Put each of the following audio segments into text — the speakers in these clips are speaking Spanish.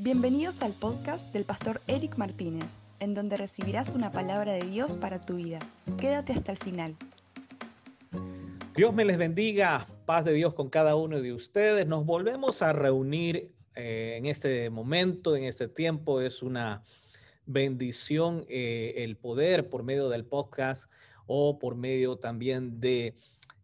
Bienvenidos al podcast del pastor Eric Martínez, en donde recibirás una palabra de Dios para tu vida. Quédate hasta el final. Dios me les bendiga, paz de Dios con cada uno de ustedes. Nos volvemos a reunir eh, en este momento, en este tiempo. Es una bendición eh, el poder por medio del podcast o por medio también de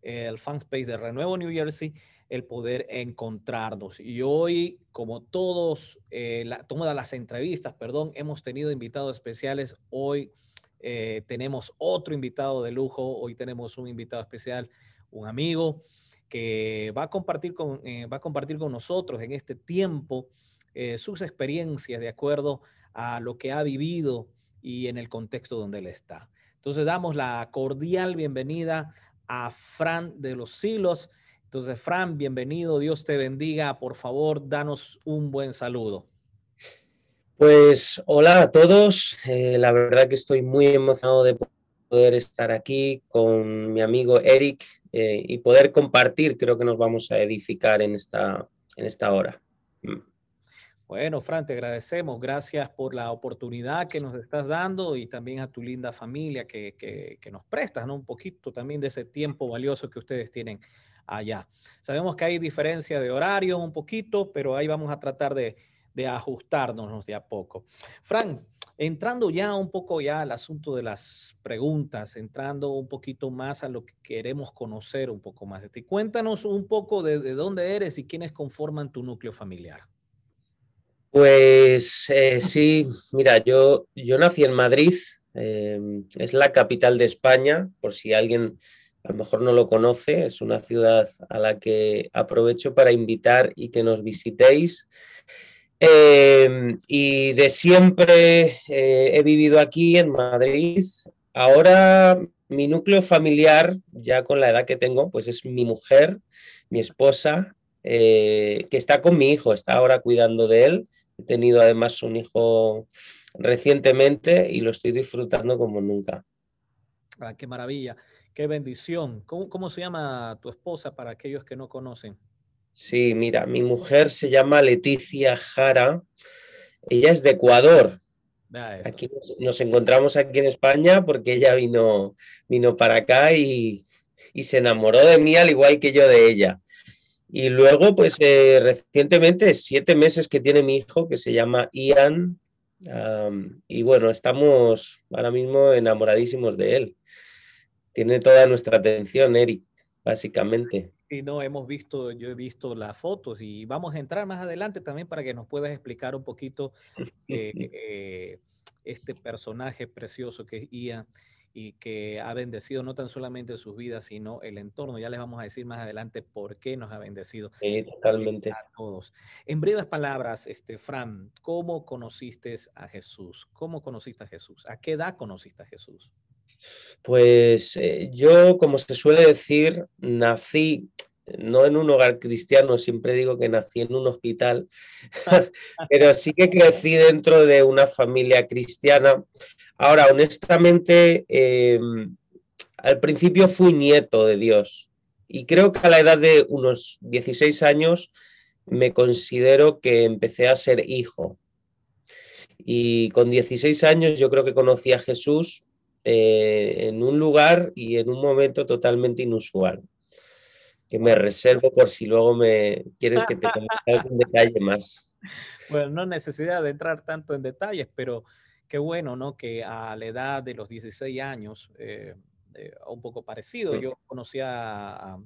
eh, fanspace de Renuevo New Jersey el poder encontrarnos. Y hoy, como todos, eh, todas las entrevistas, perdón, hemos tenido invitados especiales. Hoy eh, tenemos otro invitado de lujo. Hoy tenemos un invitado especial, un amigo que va a compartir con, eh, va a compartir con nosotros en este tiempo eh, sus experiencias de acuerdo a lo que ha vivido y en el contexto donde él está. Entonces damos la cordial bienvenida a Fran de los Silos. Entonces, Fran, bienvenido, Dios te bendiga. Por favor, danos un buen saludo. Pues hola a todos. Eh, la verdad que estoy muy emocionado de poder estar aquí con mi amigo Eric eh, y poder compartir. Creo que nos vamos a edificar en esta, en esta hora. Mm. Bueno, Fran, te agradecemos. Gracias por la oportunidad que nos estás dando y también a tu linda familia que, que, que nos prestas ¿no? un poquito también de ese tiempo valioso que ustedes tienen allá. Sabemos que hay diferencia de horario un poquito, pero ahí vamos a tratar de, de ajustarnos de a poco. Frank, entrando ya un poco ya al asunto de las preguntas, entrando un poquito más a lo que queremos conocer un poco más de ti. Cuéntanos un poco de, de dónde eres y quiénes conforman tu núcleo familiar. Pues eh, sí, mira, yo, yo nací en Madrid, eh, es la capital de España, por si alguien a lo mejor no lo conoce, es una ciudad a la que aprovecho para invitar y que nos visitéis. Eh, y de siempre eh, he vivido aquí en Madrid. Ahora mi núcleo familiar, ya con la edad que tengo, pues es mi mujer, mi esposa, eh, que está con mi hijo, está ahora cuidando de él. He tenido además un hijo recientemente y lo estoy disfrutando como nunca. Ah, qué maravilla. Qué bendición. ¿Cómo, ¿Cómo, se llama tu esposa para aquellos que no conocen? Sí, mira, mi mujer se llama Leticia Jara. Ella es de Ecuador. Aquí nos, nos, encontramos aquí en España porque ella vino, vino para acá y, y, se enamoró de mí al igual que yo de ella. Y luego, pues eh, recientemente, siete meses que tiene mi hijo que se llama Ian. Um, y bueno, estamos ahora mismo enamoradísimos de él tiene toda nuestra atención, Eric, básicamente. Y no, hemos visto, yo he visto las fotos y vamos a entrar más adelante también para que nos puedas explicar un poquito eh, eh, este personaje precioso que es Ian y que ha bendecido no tan solamente sus vidas, sino el entorno. Ya les vamos a decir más adelante por qué nos ha bendecido sí, totalmente. a todos. En breves palabras, este, Fran, ¿cómo conociste a Jesús? ¿Cómo conociste a Jesús? ¿A qué edad conociste a Jesús? Pues eh, yo, como se suele decir, nací no en un hogar cristiano, siempre digo que nací en un hospital, pero sí que crecí dentro de una familia cristiana. Ahora, honestamente, eh, al principio fui nieto de Dios y creo que a la edad de unos 16 años me considero que empecé a ser hijo. Y con 16 años yo creo que conocí a Jesús eh, en un lugar y en un momento totalmente inusual, que me reservo por si luego me quieres que te comente algún detalle más. Bueno, no necesidad de entrar tanto en detalles, pero qué bueno, ¿no? Que a la edad de los 16 años, eh, eh, un poco parecido, sí. yo conocí a,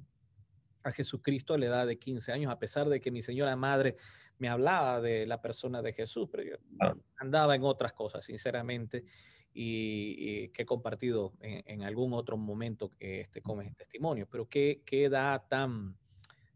a Jesucristo a la edad de 15 años, a pesar de que mi señora madre me hablaba de la persona de Jesús, pero yo ah. andaba en otras cosas, sinceramente y, y que he compartido en, en, algún otro momento este, con mis testimonios, pero qué, qué edad tan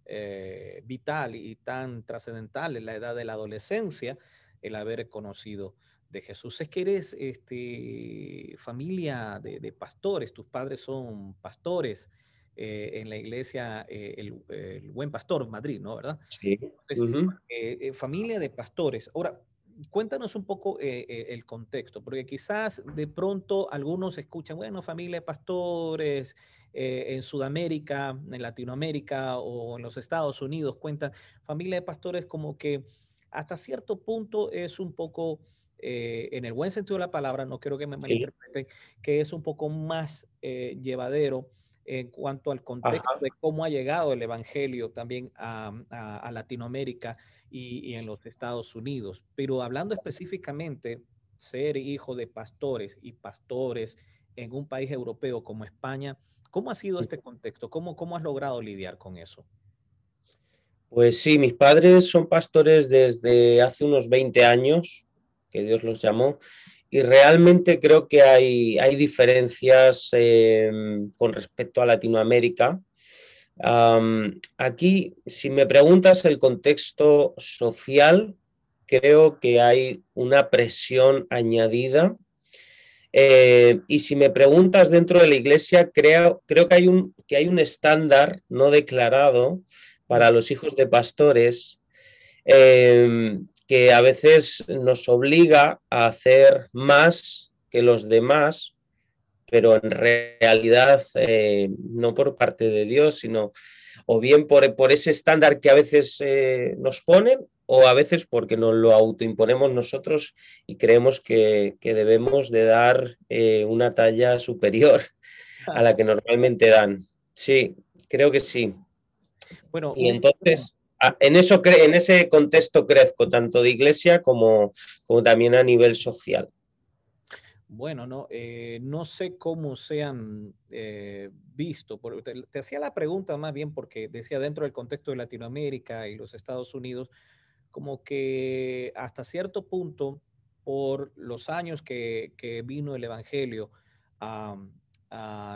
eh, vital y tan trascendental en la edad de la adolescencia el haber conocido de Jesús. Es que eres este, familia de, de pastores, tus padres son pastores. Eh, en la iglesia eh, el, el, Buen Pastor, Madrid, ¿no? ¿Verdad? Sí. Entonces, uh -huh. eh, familia de pastores. Ahora, cuéntanos un poco eh, eh, el contexto, porque quizás de pronto algunos escuchan, bueno, familia de pastores eh, en Sudamérica, en Latinoamérica o en los Estados Unidos, cuentan familia de pastores como que hasta cierto punto es un poco, eh, en el buen sentido de la palabra, no quiero que me malinterpreten, que es un poco más eh, llevadero en cuanto al contexto de cómo ha llegado el Evangelio también a, Latinoamérica y, en los Estados Unidos. Pero hablando específicamente, ser hijo de pastores y pastores en un país europeo como España, ¿cómo ha sido este contexto? ¿Cómo, cómo has logrado lidiar con eso? Pues sí, mis padres son pastores desde hace unos 20 años, que Dios los llamó, y realmente creo que hay, hay diferencias em, con respecto a Latinoamérica. aquí, si me preguntas el contexto social, creo que hay una presión añadida. Eh, y si me preguntas dentro de la iglesia, creo, creo que, hay un, que hay un estándar no declarado para los hijos de pastores em, que a veces nos obliga a hacer más que los demás, pero en realidad eh, no por parte de Dios, sino o bien por, por ese estándar que a veces eh, nos ponen o a veces porque nos lo autoimponemos nosotros y creemos que, debemos de dar eh, una talla superior a la que normalmente dan. Sí, creo que sí. Bueno, y entonces en, eso, en ese contexto crezco, tanto de iglesia como, como también a nivel social. Bueno, no, eh, no sé cómo se han eh, visto. te, hacía la pregunta más bien porque decía dentro del contexto de Latinoamérica y los Estados Unidos, como que hasta cierto punto, por los años que, vino el Evangelio a,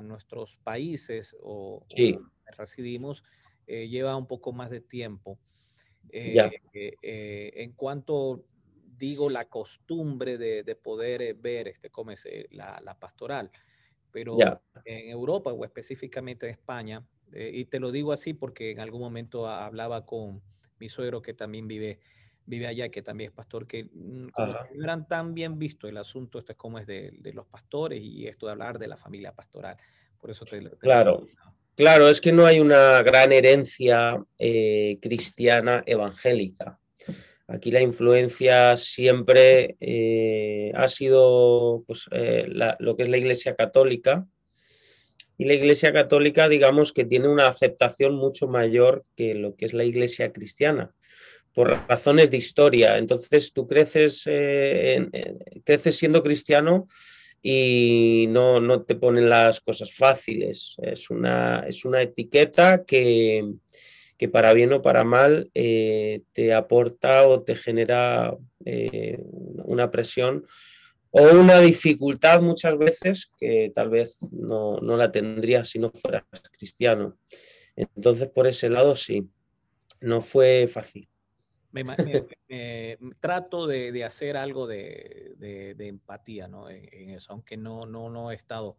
nuestros países o, o residimos, eh, lleva un poco más de tiempo. Eh, eh, en cuanto digo la costumbre de, poder ver este, cómo es la, pastoral, pero en Europa o específicamente en España, y te lo digo así porque en algún momento hablaba con mi suegro que también vive vive allá, que también es pastor, que mm, no eran tan bien visto el asunto, este es como es de, los pastores y esto de hablar de la familia pastoral. Por eso te, te Claro. Claro, es que no hay una gran herencia eh, cristiana evangélica. Aquí la influencia siempre eh, ha sido pues, eh, lo que es la Iglesia Católica. Y la Iglesia Católica, digamos que tiene una aceptación mucho mayor que lo que es la Iglesia cristiana, por razones de historia. Entonces tú creces, creces siendo cristiano y no, no, te ponen las cosas fáciles. Es una, es una etiqueta que, que, para bien o para mal eh, te aporta o te genera eh, una presión o una dificultad muchas veces que tal vez no, no la tendrías si no fueras cristiano. Entonces, por ese lado, sí, no fue fácil me, trato de, hacer algo de, empatía ¿no? en, eso, aunque no, no, no he estado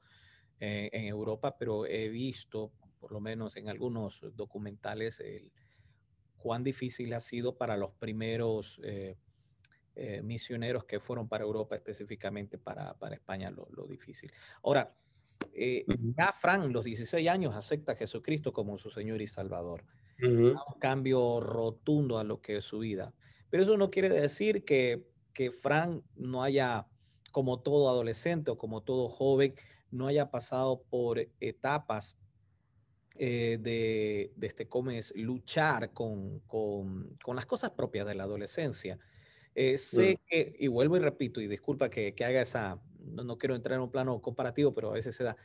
en, Europa, pero he visto, por lo menos en algunos documentales, el, cuán difícil ha sido para los primeros eh, eh, misioneros que fueron para Europa, específicamente para, para España, lo, lo, difícil. Ahora, eh, ya Fran, los 16 años, acepta a Jesucristo como su Señor y Salvador un cambio rotundo a lo que es su vida. Pero eso no quiere decir que, que Frank no haya, como todo adolescente o como todo joven, no haya pasado por etapas eh, de, de, este, ¿cómo es? luchar con, con, con, las cosas propias de la adolescencia. Eh, sé que, y vuelvo y repito, y disculpa que, que haga esa, no, no, quiero entrar en un plano comparativo, pero a veces se da,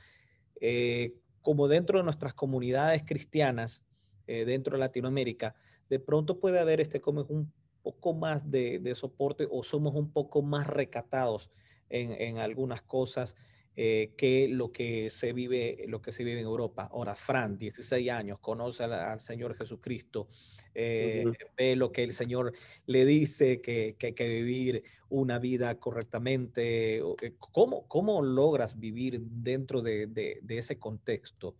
eh, como dentro de nuestras comunidades cristianas, eh, dentro de Latinoamérica, de pronto puede haber este como un poco más de, soporte o somos un poco más recatados en, algunas cosas eh, que lo que se vive lo que se vive en Europa. Ahora, Fran, 16 años, conoce al, Señor Jesucristo, eh, ve lo que el Señor le dice que, hay que vivir una vida correctamente. ¿Cómo, cómo logras vivir dentro de, de ese contexto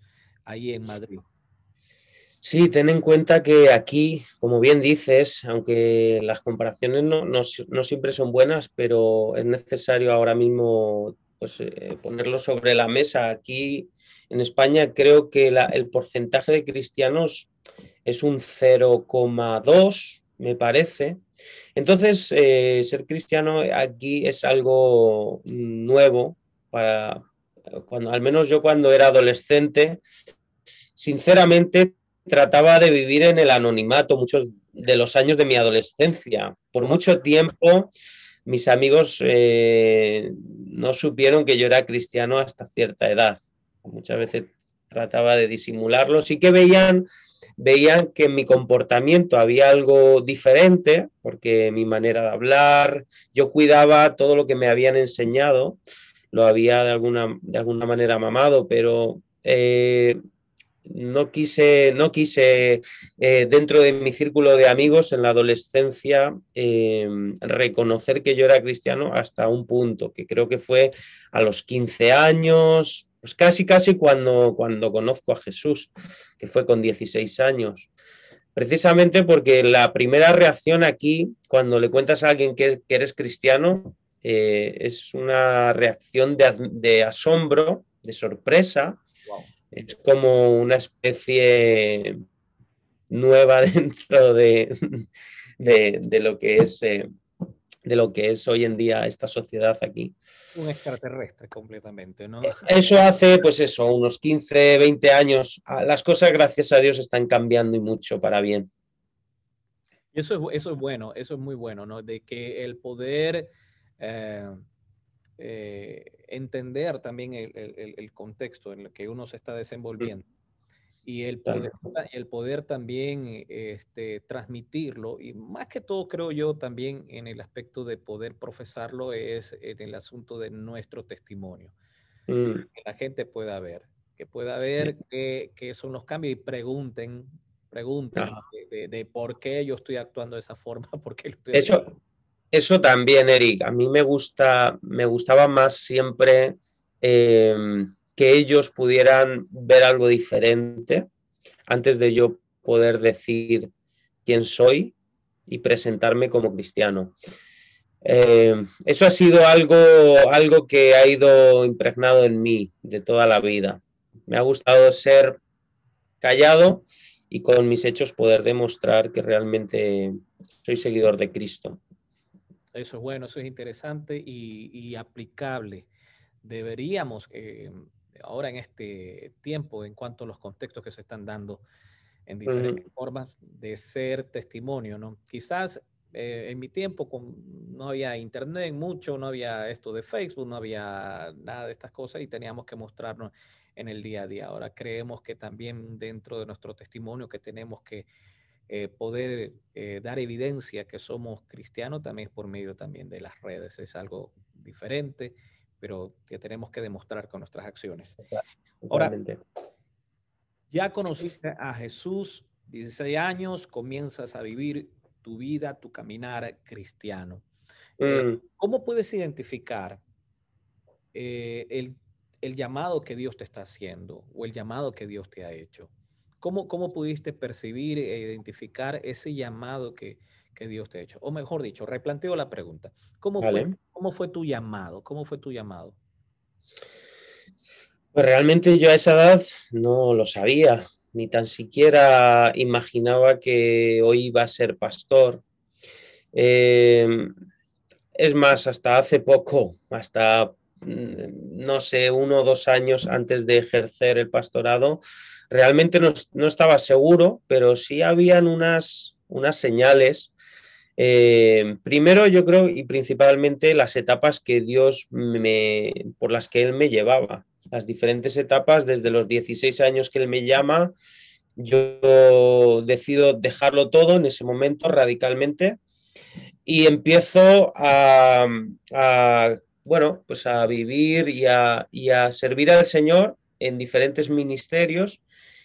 ahí en Madrid? Sí, ten en cuenta que aquí, como bien dices, aunque las comparaciones no, siempre son buenas, pero es necesario ahora mismo pues, eh, ponerlo sobre la mesa. Aquí en España creo que el porcentaje de cristianos es un 0,2, me parece. Entonces, eh, ser cristiano aquí es algo nuevo para, cuando, al menos yo cuando era adolescente, sinceramente trataba de vivir en el anonimato muchos de los años de mi adolescencia. Por mucho tiempo mis amigos eh, no supieron que yo era cristiano hasta cierta edad. Muchas veces trataba de disimularlo. Sí que veían, veían que en mi comportamiento había algo diferente, porque mi manera de hablar, yo cuidaba todo lo que me habían enseñado, lo había de alguna, de alguna manera mamado, pero eh, no quise, no quise eh, dentro de mi círculo de amigos en la adolescencia eh, reconocer que yo era cristiano hasta un punto, que creo que fue a los 15 años, pues casi, casi cuando, cuando conozco a Jesús, que fue con 16 años. Precisamente porque la primera reacción aquí, cuando le cuentas a alguien que, eres cristiano, eh, es una reacción de, asombro, de sorpresa, es como una especie nueva dentro de, de, lo que es eh, de lo que es hoy en día esta sociedad aquí. Un extraterrestre completamente, ¿no? Eh, eso hace, pues eso, unos 15, 20 años. Ah, las cosas, gracias a Dios, están cambiando y mucho para bien. Eso es, eso es bueno, eso es muy bueno, ¿no? De que el poder eh, eh, entender también el, contexto en el que uno se está desenvolviendo. Y el poder, el poder también este, transmitirlo y más que todo creo yo también en el aspecto de poder profesarlo es en el asunto de nuestro testimonio. Mm. Que la gente pueda ver, que pueda ver qué, son los cambios y pregunten, pregunten de, por qué yo estoy actuando de esa forma, por qué estoy Eso, eso también, Eric. A mí me gusta, me gustaba más siempre em, que ellos pudieran ver algo diferente antes de yo poder decir quién soy y presentarme como cristiano. Em, eso ha sido algo, algo que ha ido impregnado en mí de toda la vida. Me ha gustado ser callado y con mis hechos poder demostrar que realmente soy seguidor de Cristo. Eso es bueno, eso es interesante y, aplicable. Deberíamos, eh, ahora en este tiempo, en cuanto a los contextos que se están dando en diferentes formas de ser testimonio, ¿no? Quizás eh, en mi tiempo con, no había internet mucho, no había esto de Facebook, no había nada de estas cosas y teníamos que mostrarnos en el día a día. Ahora creemos que también dentro de nuestro testimonio que tenemos que eh, poder eh, dar evidencia que somos cristianos también por medio también de las redes. Es algo diferente, pero que tenemos que demostrar con nuestras acciones. Ahora, ya conociste a Jesús, 16 años, comienzas a vivir tu vida, tu caminar cristiano. Eh, mm. ¿Cómo puedes identificar el, el llamado que Dios te está haciendo o el llamado que Dios te ha hecho? ¿Cómo, ¿Cómo pudiste percibir e identificar ese llamado que, que Dios te ha hecho? O mejor dicho, replanteo la pregunta. ¿Cómo, fue, ¿Cómo fue tu llamado? ¿Cómo fue tu llamado? Pues realmente yo a esa edad no lo sabía, ni tan siquiera imaginaba que hoy iba a ser pastor. Em, es más, hasta hace poco, hasta, mm, no sé, uno o dos años antes de ejercer el pastorado, realmente no, estaba seguro, pero sí habían unas, unas señales. Eh, primero, yo creo, y principalmente las etapas que Dios me, por las que Él me llevaba, las diferentes etapas desde los 16 años que Él me llama, yo decido dejarlo todo en ese momento radicalmente y empiezo a, bueno, pues a vivir y a, y a servir al Señor en diferentes ministerios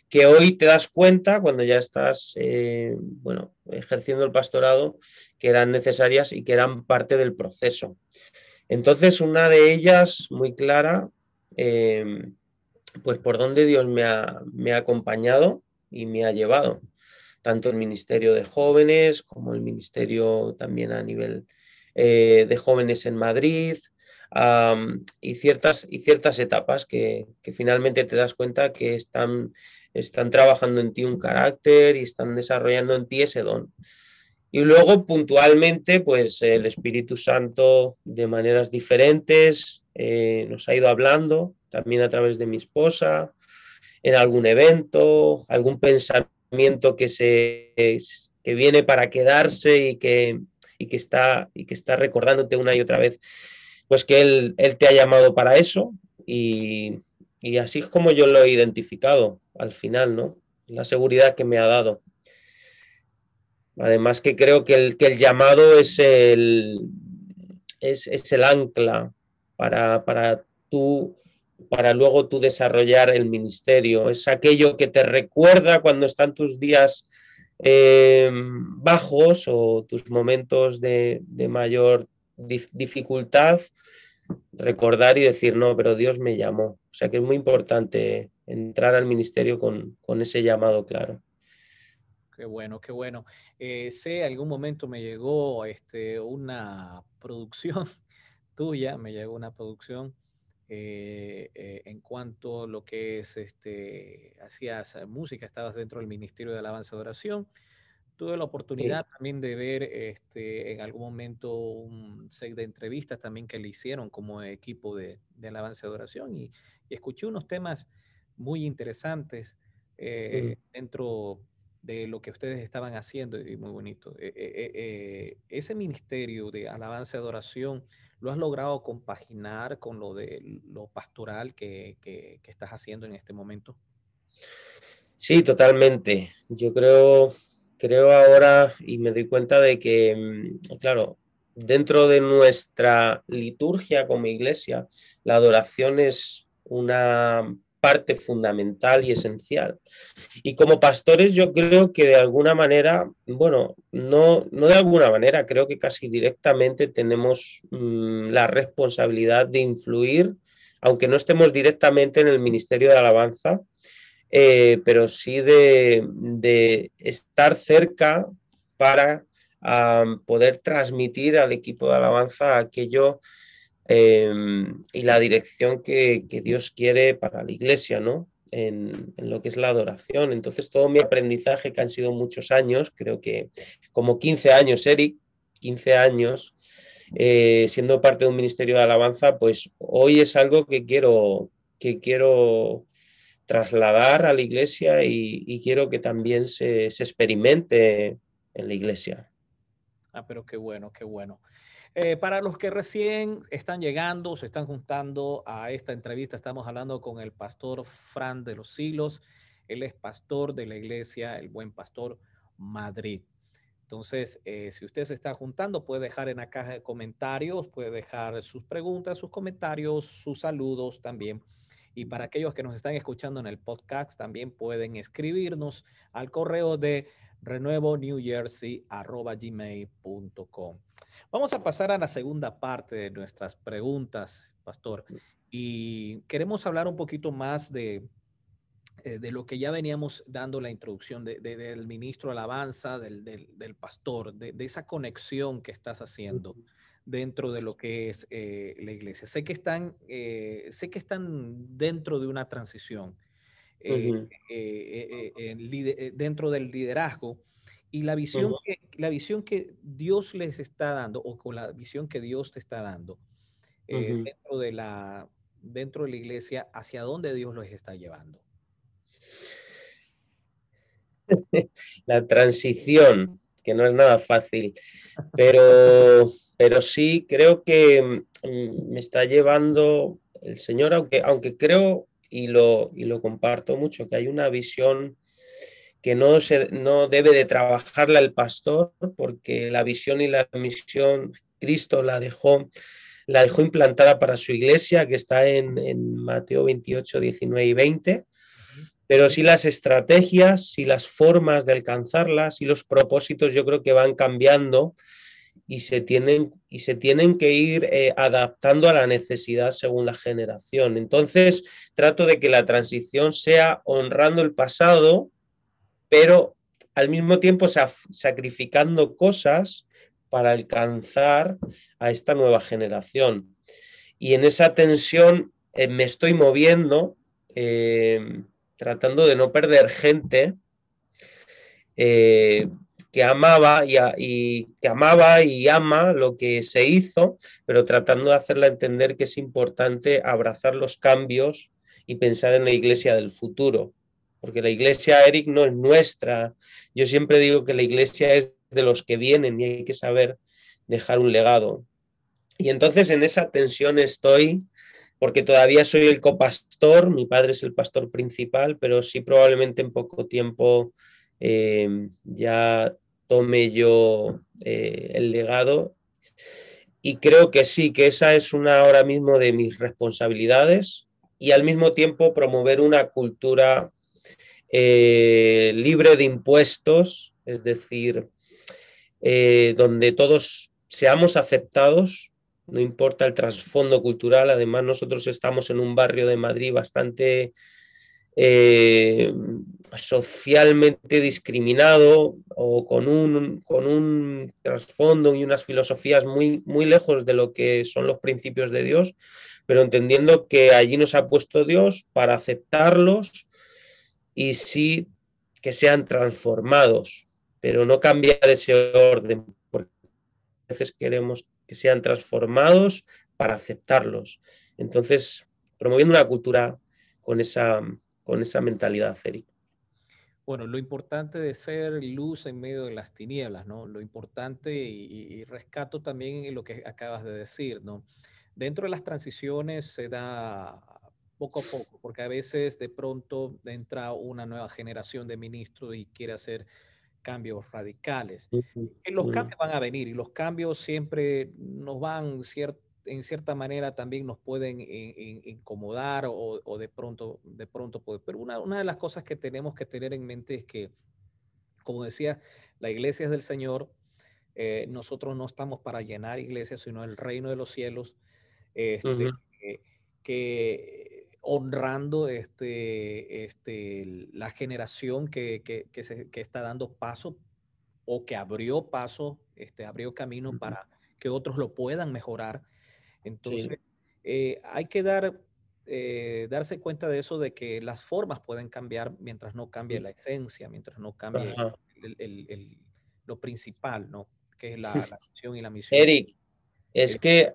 que hoy te das cuenta cuando ya estás, eh, bueno, ejerciendo el pastorado, que eran necesarias y que eran parte del proceso. Entonces, una de ellas, muy clara, em, pues por dónde Dios me ha, me ha, acompañado y me ha llevado, tanto el Ministerio de Jóvenes como el Ministerio también a nivel eh, de jóvenes en Madrid, y, ciertas, y ciertas etapas que, finalmente te das cuenta que están están trabajando en ti un carácter y están desarrollando en ti ese don. Y luego puntualmente, pues el Espíritu Santo de maneras diferentes eh, nos ha ido hablando, también a través de mi esposa, en algún evento, algún pensamiento que, se, que viene para quedarse y que, y que, está, y que está recordándote una y otra vez, pues que él, él te ha llamado para eso y, y así es como yo lo he identificado al final, ¿no? La seguridad que me ha dado. Además que creo que el, que el llamado es el, es, el ancla para, para tú para luego tú desarrollar el ministerio. Es aquello que te recuerda cuando están tus días eh, bajos o tus momentos de, mayor dificultad, recordar y decir, no, pero Dios me llamó. O sea que es muy importante entrar al ministerio con, con ese llamado claro. Qué bueno, qué bueno. Eh, sé, algún momento me llegó este, una producción tuya, me llegó una producción eh, eh, en cuanto a lo que es, este, hacías música, estabas dentro del Ministerio de Alabanza y Adoración. Tuve la oportunidad también de ver este, en algún momento un set de entrevistas también que le hicieron como equipo de, de Alabanza y Adoración y, escuché unos temas muy interesantes dentro de lo que ustedes estaban haciendo y muy bonito. Eh, eh, eh, ese ministerio de alabanza y adoración, ¿lo has logrado compaginar con lo de lo pastoral que, que, estás haciendo en este momento? Sí, totalmente. Yo creo, creo ahora y me doy cuenta de que, mm, claro, dentro de nuestra liturgia como iglesia, la adoración es una parte fundamental y esencial. Y como pastores yo creo que de alguna manera, bueno, no, no de alguna manera, creo que casi directamente tenemos mm, la responsabilidad de influir, aunque no estemos directamente en el Ministerio de Alabanza, eh, pero sí de, estar cerca para poder transmitir al equipo de alabanza aquello Em, y la dirección que, Dios quiere para la iglesia, ¿no? En, lo que es la adoración. Entonces, todo mi aprendizaje, que han sido muchos años, creo que como 15 años, Eric, 15 años, eh, siendo parte de un ministerio de alabanza, pues hoy es algo que quiero, que quiero trasladar a la iglesia y, quiero que también se, se experimente en la iglesia. Ah, pero qué bueno, qué bueno. Eh, para los que recién están llegando, se están juntando a esta entrevista, estamos hablando con el pastor Fran de los Silos. Él es pastor de la iglesia El Buen Pastor Madrid. Entonces, eh, si usted se está juntando, puede dejar en la caja de comentarios, puede dejar sus preguntas, sus comentarios, sus saludos también. Y para aquellos que nos están escuchando en el podcast, también pueden escribirnos al correo de renuevo New Jersey gmail.com. Vamos a pasar a la segunda parte de nuestras preguntas, Pastor. Y queremos hablar un poquito más de, eh, de lo que ya veníamos dando la introducción del ministro Alabanza, del, del, pastor, de, esa conexión que estás haciendo dentro de lo que es eh, la iglesia. Sé que están, eh, sé que están dentro de una transición dentro del liderazgo y la visión, que, la visión que Dios les está dando o con la visión que Dios te está dando eh, dentro, de la, dentro de la iglesia, hacia dónde Dios los está llevando. La transición, que no es nada fácil, pero, pero sí creo que mm, me está llevando el Señor, aunque, aunque creo y lo, y lo comparto mucho, que hay una visión que no, se, no debe de trabajarla el pastor, porque la visión y la misión Cristo la dejó, la dejó implantada para su iglesia, que está en, Mateo 28, 19 y 20, pero sí las estrategias y las formas de alcanzarlas y los propósitos yo creo que van cambiando y se tienen, y se tienen que ir eh, adaptando a la necesidad según la generación. Entonces, trato de que la transición sea honrando el pasado, pero al mismo tiempo sacrificando cosas para alcanzar a esta nueva generación. Y en esa tensión eh, me estoy moviendo, eh, tratando de no perder gente, eh, que amaba y, que amaba y ama lo que se hizo, pero tratando de hacerla entender que es importante abrazar los cambios y pensar en la iglesia del futuro, porque la iglesia, Eric, no es nuestra. Yo siempre digo que la iglesia es de los que vienen y hay que saber dejar un legado. Y entonces en esa tensión estoy, porque todavía soy el copastor, mi padre es el pastor principal, pero sí probablemente en poco tiempo eh, ya tome yo eh, el legado. Y creo que sí, que esa es una ahora mismo de mis responsabilidades y al mismo tiempo promover una cultura eh, libre de impuestos, es decir, donde todos seamos aceptados, no importa el trasfondo cultural, además nosotros estamos en un barrio de Madrid bastante eh, socialmente discriminado o con un, con un trasfondo y unas filosofías muy, muy lejos de lo que son los principios de Dios, pero entendiendo que allí nos ha puesto Dios para aceptarlos y sí que sean transformados, pero no cambiar ese orden, porque a veces queremos que sean transformados para aceptarlos. Entonces, promoviendo una cultura con esa con esa mentalidad, Eric. Bueno, lo importante de ser luz en medio de las tinieblas, ¿no? Lo importante y, rescato también lo que acabas de decir, ¿no? Dentro de las transiciones se da poco a poco, porque a veces de pronto entra una nueva generación de ministros y quiere hacer cambios radicales. Los cambios van a venir y los cambios siempre nos van cierto en cierta manera también nos pueden incomodar o, de pronto, de pronto Pero una, una de las cosas que tenemos que tener en mente es que, como decía, la iglesia es del Señor. Eh, nosotros no estamos para llenar iglesias, sino el reino de los cielos, este, que, honrando este, este, la generación que, que, se, que, está dando paso o que abrió paso, este, abrió camino para que otros lo puedan mejorar. Entonces, eh, hay que dar, eh, darse cuenta de eso, de que las formas pueden cambiar mientras no cambie la esencia, mientras no cambie lo principal, ¿no? Que es la, la misión y la misión. Eric, es que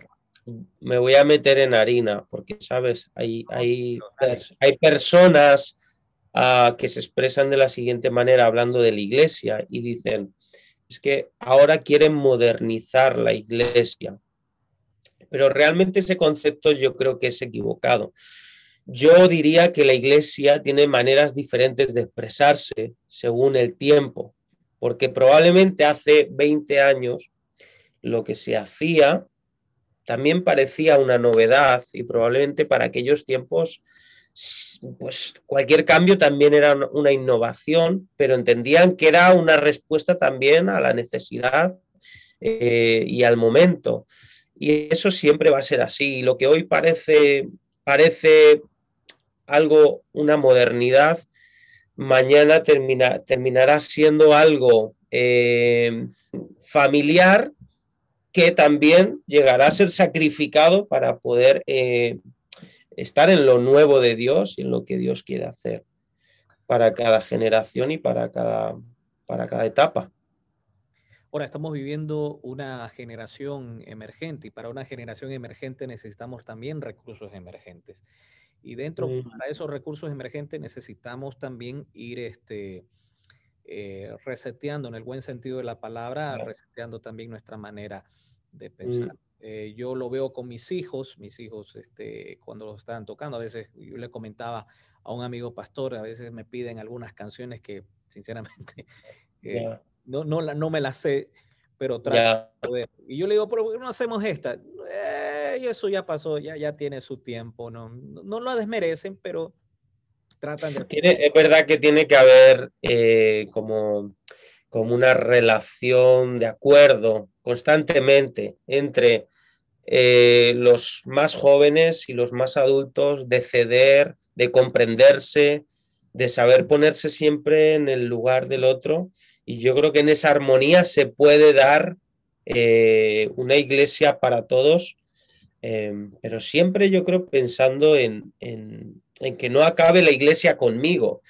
me voy a meter en harina, porque, ¿sabes? Hay, hay, hay personas ah, que se expresan de la siguiente manera hablando de la iglesia y dicen, es que ahora quieren modernizar la iglesia pero realmente ese concepto yo creo que es equivocado. Yo diría que la iglesia tiene maneras diferentes de expresarse según el tiempo, porque probablemente hace 20 años lo que se hacía también parecía una novedad y probablemente para aquellos tiempos pues cualquier cambio también era una innovación, pero entendían que era una respuesta también a la necesidad eh, y al momento. Y eso siempre va a ser así. Lo que hoy parece, parece algo, una modernidad, mañana terminará siendo algo eh, familiar que también llegará a ser sacrificado para poder eh, estar en lo nuevo de Dios y en lo que Dios quiere hacer para cada generación y para cada, para cada etapa. Ahora estamos viviendo una generación emergente y para una generación emergente necesitamos también recursos emergentes. Y dentro de esos recursos emergentes necesitamos también ir este, eh, reseteando en el buen sentido de la palabra, reseteando también nuestra manera de mm. pensar. Eh, yo lo veo con mis hijos, mis hijos este, cuando los están tocando, a veces yo le comentaba a un amigo pastor, a veces me piden algunas canciones que sinceramente eh, no, no, no me la sé, pero trato Y yo le digo, ¿por qué no hacemos esta? Eh, y eso ya pasó, ya, ya tiene su tiempo, no, no, lo desmerecen, pero es verdad que tiene que haber eh, como, como una relación de acuerdo constantemente entre eh, los más jóvenes y los más adultos, de ceder, de comprenderse, de saber ponerse siempre en el lugar del otro. Y yo creo que en esa armonía se puede dar eh, una iglesia para todos, pero siempre yo creo pensando en, que no acabe la iglesia conmigo.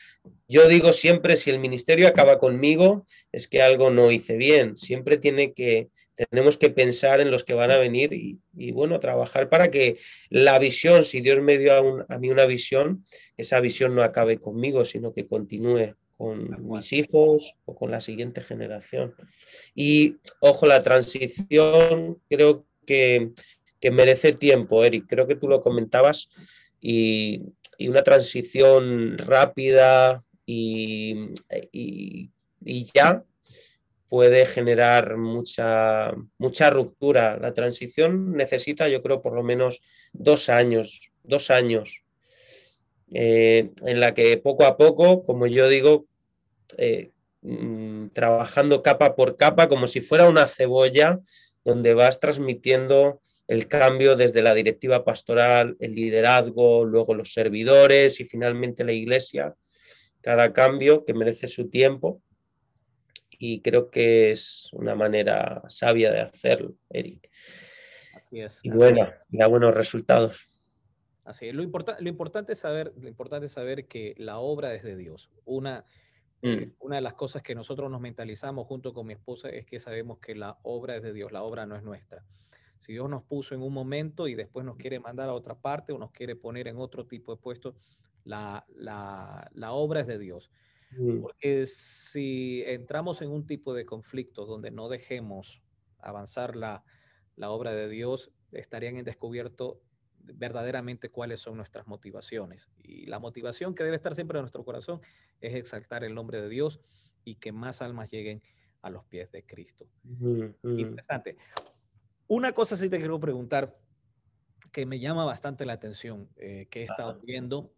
yo digo siempre, si el ministerio acaba conmigo, es que algo no hice bien. Siempre tiene que, tenemos que pensar en los que van a venir y, bueno, trabajar para que la visión, si Dios me dio a, mí una visión, esa visión no acabe conmigo, sino que continúe con mis hijos o con la siguiente generación. Y ojo, la transición creo que, que merece tiempo, Eric. Creo que tú lo comentabas y, y una transición rápida y, y, ya puede generar mucha, mucha ruptura. La transición necesita, yo creo, por lo menos dos años, dos años, eh, en la que poco a poco, como yo digo, eh, mm, trabajando capa por capa, como si fuera una cebolla, donde vas transmitiendo el cambio desde la directiva pastoral, el liderazgo, luego los servidores y finalmente la iglesia, cada cambio que merece su tiempo y creo que es una manera sabia de hacerlo, Eric. Así es. Y bueno, da buenos resultados. Así es. Lo, lo, importante es saber, lo importante es saber que la obra es de Dios. Una, mm. una de las cosas que nosotros nos mentalizamos junto con mi esposa es que sabemos que la obra es de Dios, la obra no es nuestra. Si Dios nos puso en un momento y después nos quiere mandar a otra parte o nos quiere poner en otro tipo de puesto, la, la, la obra es de Dios. Mm. Porque si entramos en un tipo de conflicto donde no dejemos avanzar la, la obra de Dios, estarían en descubierto verdaderamente cuáles son nuestras motivaciones. Y la motivación que debe estar siempre en nuestro corazón es exaltar el nombre de Dios y que más almas lleguen a los pies de Cristo. Interesante. Una cosa sí te quiero preguntar que me llama bastante la atención, eh, que he estado viendo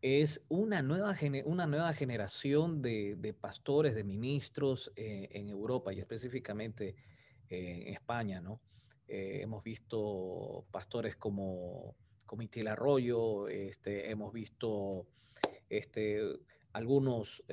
es una nueva, una nueva generación de, pastores, de ministros eh, en Europa y específicamente eh, en España, ¿no? Hemos visto pastores como, como Arroyo, este, hemos visto este, algunos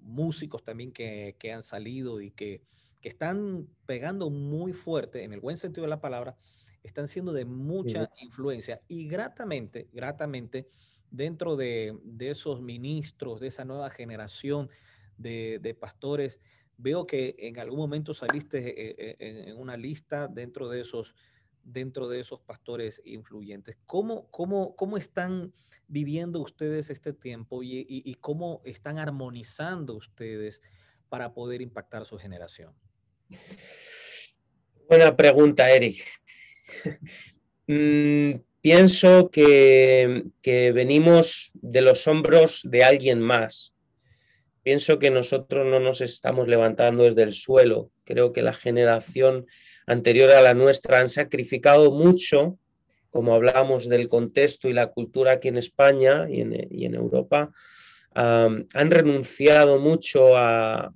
músicos también que, han salido y que, que, están pegando muy fuerte, en el buen sentido de la palabra, están siendo de mucha influencia y gratamente, gratamente, dentro de, esos ministros, de esa nueva generación de, pastores, veo que en algún momento saliste eh, eh, en, una lista dentro de esos dentro de esos pastores influyentes. ¿Cómo, cómo, cómo están viviendo ustedes este tiempo y, cómo están armonizando ustedes para poder impactar su generación? Buena pregunta, Eric. Mm, pienso que, venimos de los hombros de alguien más. Pienso que nosotros no nos estamos levantando desde el suelo. Creo que la generación anterior a la nuestra han sacrificado mucho, como hablamos del contexto y la cultura aquí en España y en, Europa, han renunciado mucho a,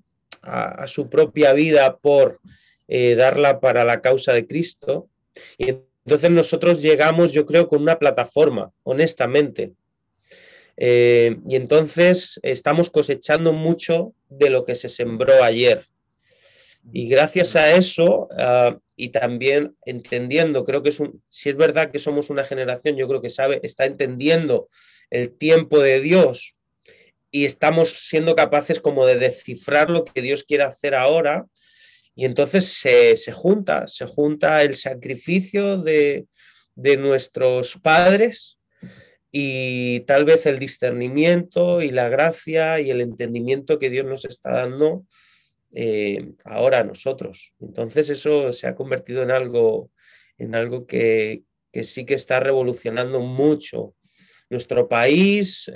su propia vida por eh, darla para la causa de Cristo. Y entonces nosotros llegamos, yo creo, con una plataforma, honestamente. Eh, y entonces estamos cosechando mucho de lo que se sembró ayer. Y gracias a eso, ah, y también entendiendo, creo que es un, si es verdad que somos una generación, yo creo que sabe, está entendiendo el tiempo de Dios y estamos siendo capaces como de descifrar lo que Dios quiere hacer ahora, y entonces se, junta, se junta el sacrificio de, nuestros padres y tal vez el discernimiento y la gracia y el entendimiento que Dios nos está dando eh, ahora a nosotros. Entonces eso se ha convertido en algo, en algo que, sí que está revolucionando mucho nuestro país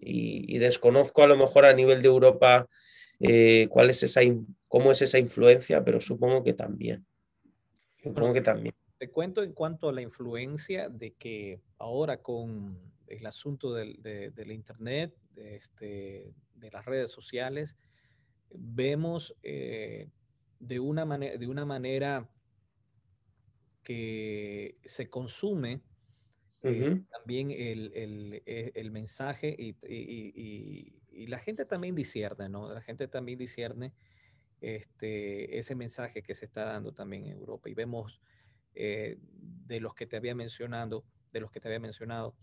y, desconozco a lo mejor a nivel de Europa eh, cuál es esa cómo es esa influencia, pero supongo que también. Supongo que también. Te cuento en cuanto a la influencia de que ahora con el asunto del, Internet, de, este, de las redes sociales, vemos eh, de, una de una manera que se consume eh, también el, el, e, mensaje y, y, y, la gente también discierne, ¿no? La gente también discierne este, ese mensaje que se está dando también en Europa. Y vemos eh, de los que te había mencionado, de los que te había mencionado,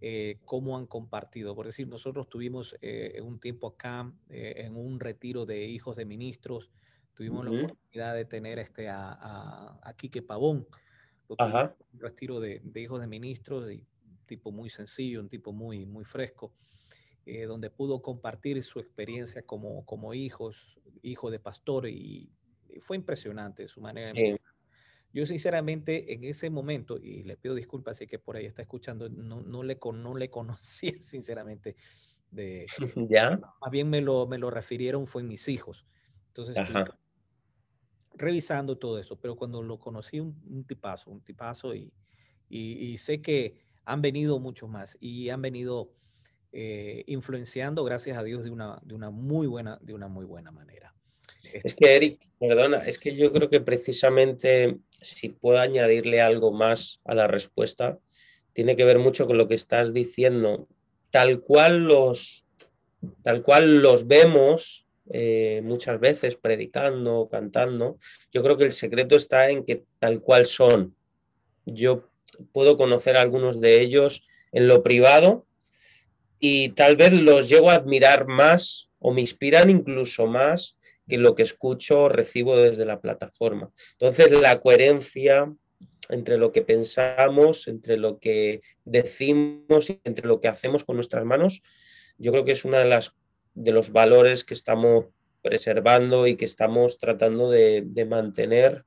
eh, cómo han compartido. Por decir, nosotros tuvimos eh, un tiempo acá en un retiro de hijos de ministros, tuvimos la oportunidad de tener este a, a, Quique Pavón, un retiro de, de, hijos de ministros, y un tipo muy sencillo, un tipo muy, muy fresco. donde pudo compartir su experiencia como, como hijos, hijo de pastor, y, fue impresionante su manera de yo sinceramente en ese momento, y le pido disculpas si que por ahí está escuchando, no, no, le, no le conocía sinceramente. De, ¿Ya? Más bien me lo, me lo refirieron fue mis hijos. Entonces, revisando todo eso, pero cuando lo conocí, un, tipazo, un tipazo, y, y, sé que han venido muchos más y han venido eh, influenciando, gracias a Dios, de una, de una muy buena, de una muy buena manera. Es que, Eric, perdona, es que yo creo que precisamente si puedo añadirle algo más a la respuesta, tiene que ver mucho con lo que estás diciendo. Tal cual los, tal cual los vemos eh, muchas veces predicando, cantando, yo creo que el secreto está en que tal cual son. Yo puedo conocer a algunos de ellos en lo privado y tal vez los llego a admirar más o me inspiran incluso más que lo que escucho recibo desde la plataforma. Entonces, la coherencia entre lo que pensamos, entre lo que decimos y entre lo que hacemos con nuestras manos, yo creo que es uno de, las, de los valores que estamos preservando y que estamos tratando de, mantener,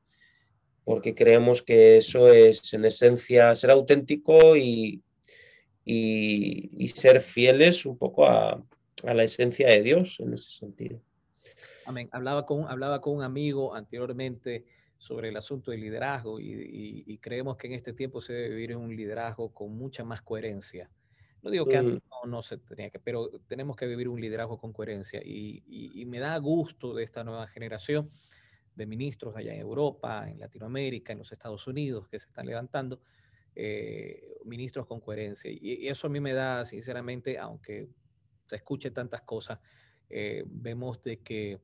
porque creemos que eso es, en esencia, ser auténtico y, y, ser fieles un poco a la esencia de Dios en ese sentido. Hablaba con, hablaba con un amigo anteriormente sobre el asunto del liderazgo y, creemos que en este tiempo se debe vivir un liderazgo con mucha más coherencia. No digo que mm. no, se tenía que, pero tenemos que vivir un liderazgo con coherencia y, me da gusto de esta nueva generación de ministros allá en Europa, en Latinoamérica, en los Estados Unidos que se están levantando, eh, ministros con coherencia. Y, eso a mí me da, sinceramente, aunque se escuche tantas cosas, eh, vemos de que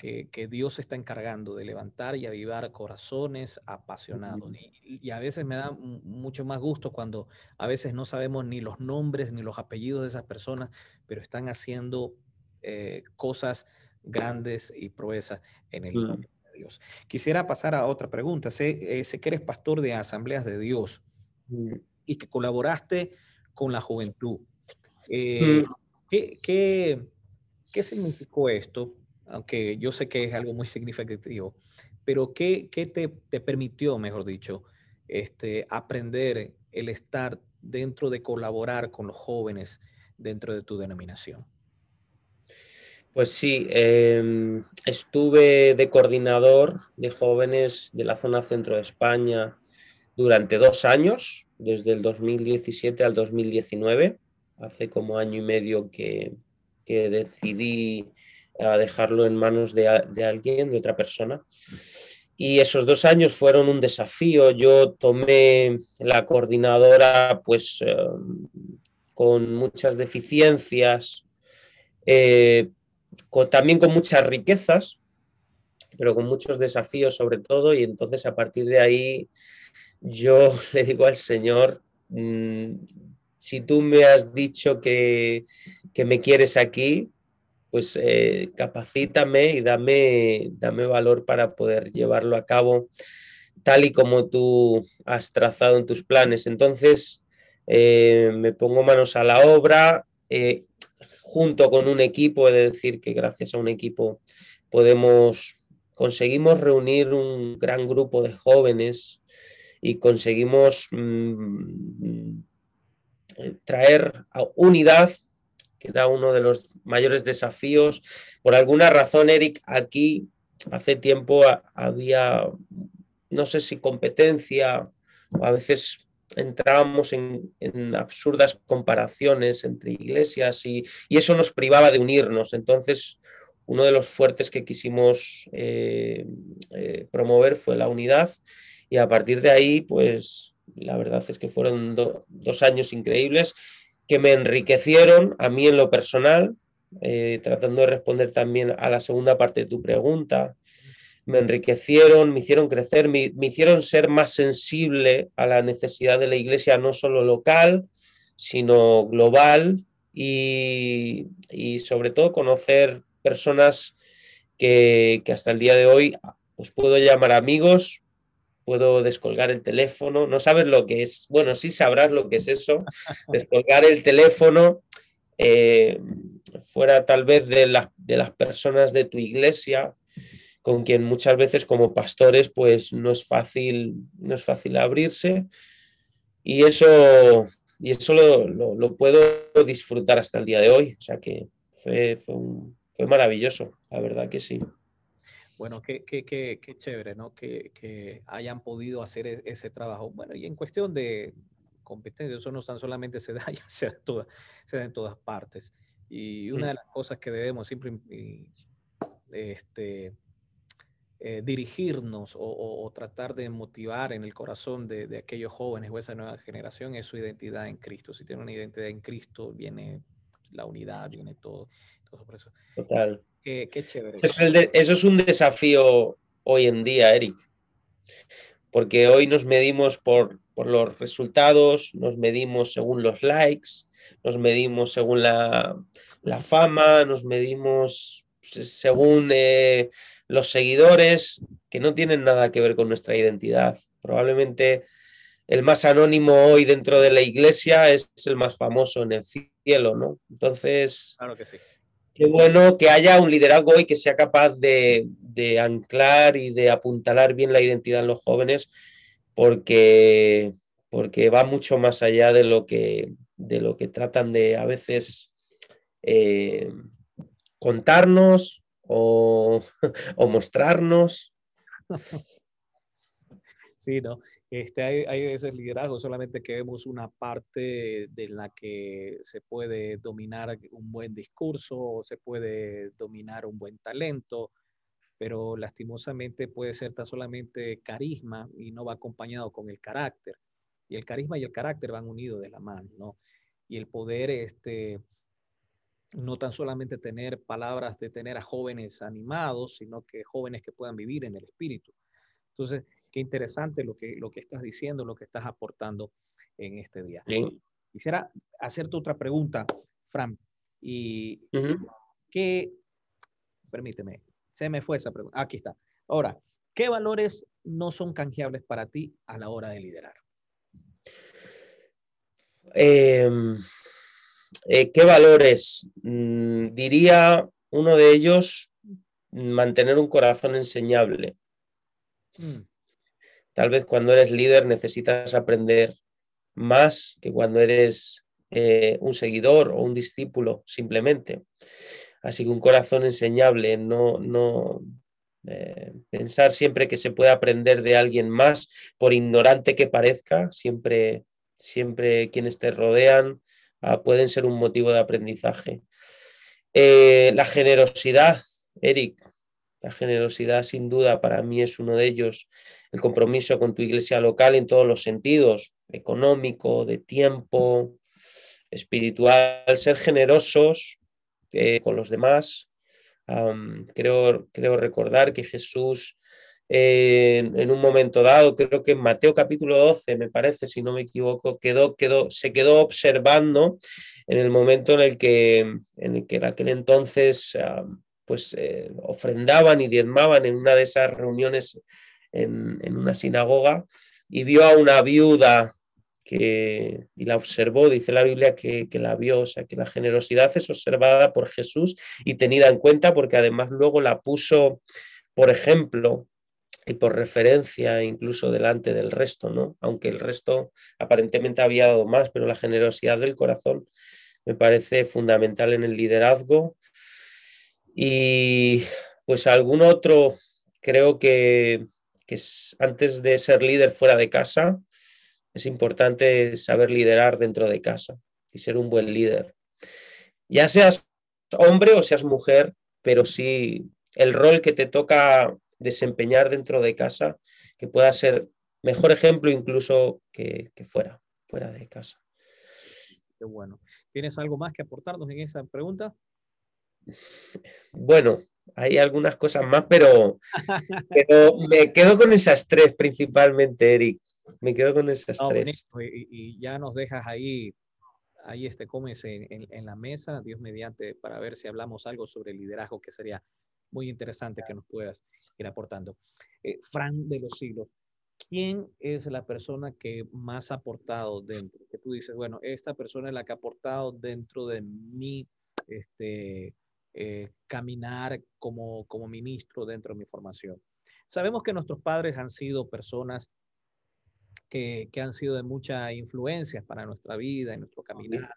que, Dios se está encargando de levantar y avivar corazones apasionados. Y, a veces me da mucho más gusto cuando a veces no sabemos ni los nombres ni los apellidos de esas personas, pero están haciendo eh, cosas grandes y proezas en el nombre de Dios. Quisiera pasar a otra pregunta. Sé, eh, sé que eres pastor de Asambleas de Dios y que colaboraste con la juventud. Eh, ¿qué, qué, qué significó esto? Aunque yo sé que es algo muy significativo, pero ¿qué, qué te, te, permitió, mejor dicho, este, aprender el estar dentro de colaborar con los jóvenes dentro de tu denominación? Pues sí, em, estuve de coordinador de jóvenes de la zona centro de España durante dos años, desde el 2017 al 2019. Hace como año y medio que, que decidí a dejarlo en manos de, alguien, de otra persona. Y esos dos años fueron un desafío. Yo tomé la coordinadora pues eh, con muchas deficiencias, eh, también con muchas riquezas, pero con muchos desafíos sobre todo. Y entonces a partir de ahí yo le digo al Señor, mm, si tú me has dicho que, que me quieres aquí, pues eh, capacítame y dame, dame valor para poder llevarlo a cabo tal y como tú has trazado en tus planes. Entonces, eh, me pongo manos a la obra, eh, junto con un equipo, he de decir que gracias a un equipo podemos, conseguimos reunir un gran grupo de jóvenes y conseguimos mm, traer unidad que era uno de los mayores desafíos. Por alguna razón, Eric, aquí hace tiempo había, no sé si competencia, o a veces entrábamos en, absurdas comparaciones entre iglesias y, eso nos privaba de unirnos. Entonces, uno de los fuertes que quisimos eh, eh, promover fue la unidad y a partir de ahí, pues la verdad es que fueron dos años increíbles que me enriquecieron a mí en lo personal, eh, tratando de responder también a la segunda parte de tu pregunta. Me enriquecieron, me hicieron crecer, me, hicieron ser más sensible a la necesidad de la iglesia, no solo local, sino global y, sobre todo conocer personas que, que, hasta el día de hoy os puedo llamar amigos, puedo descolgar el teléfono, no sabes lo que es, bueno, sí sabrás lo que es eso, descolgar el teléfono eh, fuera tal vez de, de las personas de tu iglesia, con quien muchas veces como pastores pues no es fácil, no es fácil abrirse y eso, y eso lo, puedo disfrutar hasta el día de hoy, o sea que fue, fue, maravilloso, la verdad que sí. Bueno, qué, qué, qué, qué chévere, ¿no? Que, que, hayan podido hacer e, ese trabajo. Bueno, y en cuestión de, competencia, eso no tan solamente se da, ya se da, toda, se da en todas partes. Y una de las cosas que debemos siempre este, eh, dirigirnos o, tratar de motivar en el corazón de, de, aquellos jóvenes o esa nueva generación es su identidad en Cristo. Si tiene una identidad en Cristo, viene la unidad, viene todo. todo por eso. Total. Qué, qué chévere. Eso es, eso es un desafío hoy en día, Eric porque hoy nos medimos por, los resultados, nos medimos según los likes, nos medimos según la, fama, nos medimos según eh, los seguidores, que no tienen nada que ver con nuestra identidad. Probablemente el más anónimo hoy dentro de la iglesia es el más famoso en el cielo, ¿no? Entonces, claro que sí. Qué bueno que haya un liderazgo hoy que sea capaz de, anclar y de apuntalar bien la identidad en los jóvenes, porque, porque va mucho más allá de lo que, de lo que tratan de a veces eh, contarnos o, o mostrarnos. Sí, ¿no? Este, hay, hay veces liderazgo solamente que vemos una parte de la que se puede dominar un buen discurso se puede dominar un buen talento, pero lastimosamente puede ser tan solamente carisma y no va acompañado con el carácter. Y el carisma y el carácter van unidos de la mano, ¿no? Y el poder, este, no tan solamente tener palabras de tener a jóvenes animados, sino que jóvenes que puedan vivir en el espíritu. Entonces, qué interesante lo que, lo que estás diciendo, lo que estás aportando en este día. Quisiera hacerte otra pregunta, Fran. Y qué, permíteme, se me fue esa pregunta. Aquí está. Ahora, ¿qué valores no son canjeables para ti a la hora de liderar? Em, eh, ¿Qué valores? Mm, diría uno de ellos, mantener un corazón enseñable. Mm. Tal vez cuando eres líder necesitas aprender más que cuando eres eh, un seguidor o un discípulo simplemente. Así que un corazón enseñable, no, no eh, pensar siempre que se puede aprender de alguien más, por ignorante que parezca, siempre, siempre quienes te rodean ah, pueden ser un motivo de aprendizaje. Eh, la generosidad, Eric, la generosidad sin duda para mí es uno de ellos, el compromiso con tu iglesia local en todos los sentidos, económico, de tiempo, espiritual, ser generosos eh, con los demás. creo, creo, recordar que Jesús en un momento dado, creo que en Mateo capítulo 12, me parece, si no me equivoco, quedó, quedó, se quedó observando en el momento en el que en, el que aquel entonces pues eh, ofrendaban y diezmaban en una de esas reuniones en, una sinagoga y vio a una viuda que, y la observó, dice la Biblia que, que, la vio, o sea, que la generosidad es observada por Jesús y tenida en cuenta porque además luego la puso, por ejemplo, y por referencia incluso delante del resto, ¿no? Aunque el resto aparentemente había dado más, pero la generosidad del corazón me parece fundamental en el liderazgo y pues algún otro, creo que, antes de ser líder fuera de casa, es importante saber liderar dentro de casa y ser un buen líder. Ya seas hombre o seas mujer, pero sí el rol que te toca desempeñar dentro de casa, que pueda ser mejor ejemplo incluso que, que fuera, fuera de casa. Qué bueno. ¿Tienes algo más que aportarnos en esa pregunta? Bueno, hay algunas cosas más, pero, me quedo con esas tres principalmente, Eric. Me quedo con esas tres. Y, ya nos dejas ahí ahí este, comes en, en, la mesa, Dios mediante, para ver si hablamos algo sobre liderazgo que sería muy interesante que nos puedas ir aportando. Eh, Fran de los siglos, ¿quién es la persona que más ha aportado dentro? Que tú dices, bueno, esta persona es la que ha aportado dentro de mi este, eh, caminar como, como ministro dentro de mi formación. Sabemos que nuestros padres han sido personas que, que, han sido de mucha influencia para nuestra vida, en nuestro caminar,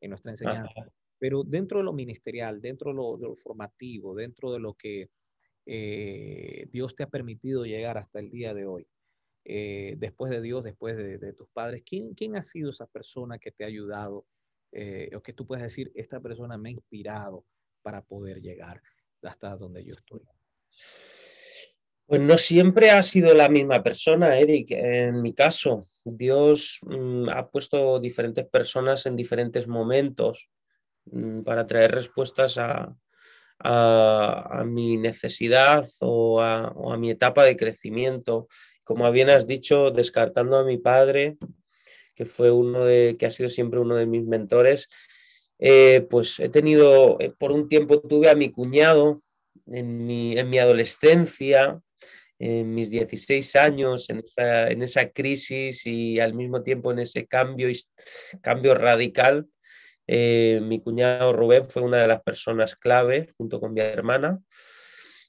en nuestra enseñanza. Pero dentro de lo ministerial, dentro de lo, formativo, dentro de lo que eh, Dios te ha permitido llegar hasta el día de hoy, eh, después de Dios, después de, tus padres, ¿quién, ¿quién, ha sido esa persona que te ha ayudado? Eh, o que tú puedes decir, esta persona me ha inspirado para poder llegar hasta donde yo estoy. Pues no siempre ha sido la misma persona, Eric. En mi caso, Dios mm, ha puesto diferentes personas en diferentes momentos mm, para traer respuestas a, mi necesidad o a, mi etapa de crecimiento. Como bien has dicho, descartando a mi padre, que fue uno de, que ha sido siempre uno de mis mentores, eh, pues he tenido, eh, por un tiempo tuve a mi cuñado en mi, en mi adolescencia, en mis 16 años, en esa, crisis y al mismo tiempo en ese cambio, cambio radical, eh, mi cuñado Rubén fue una de las personas clave junto con mi hermana.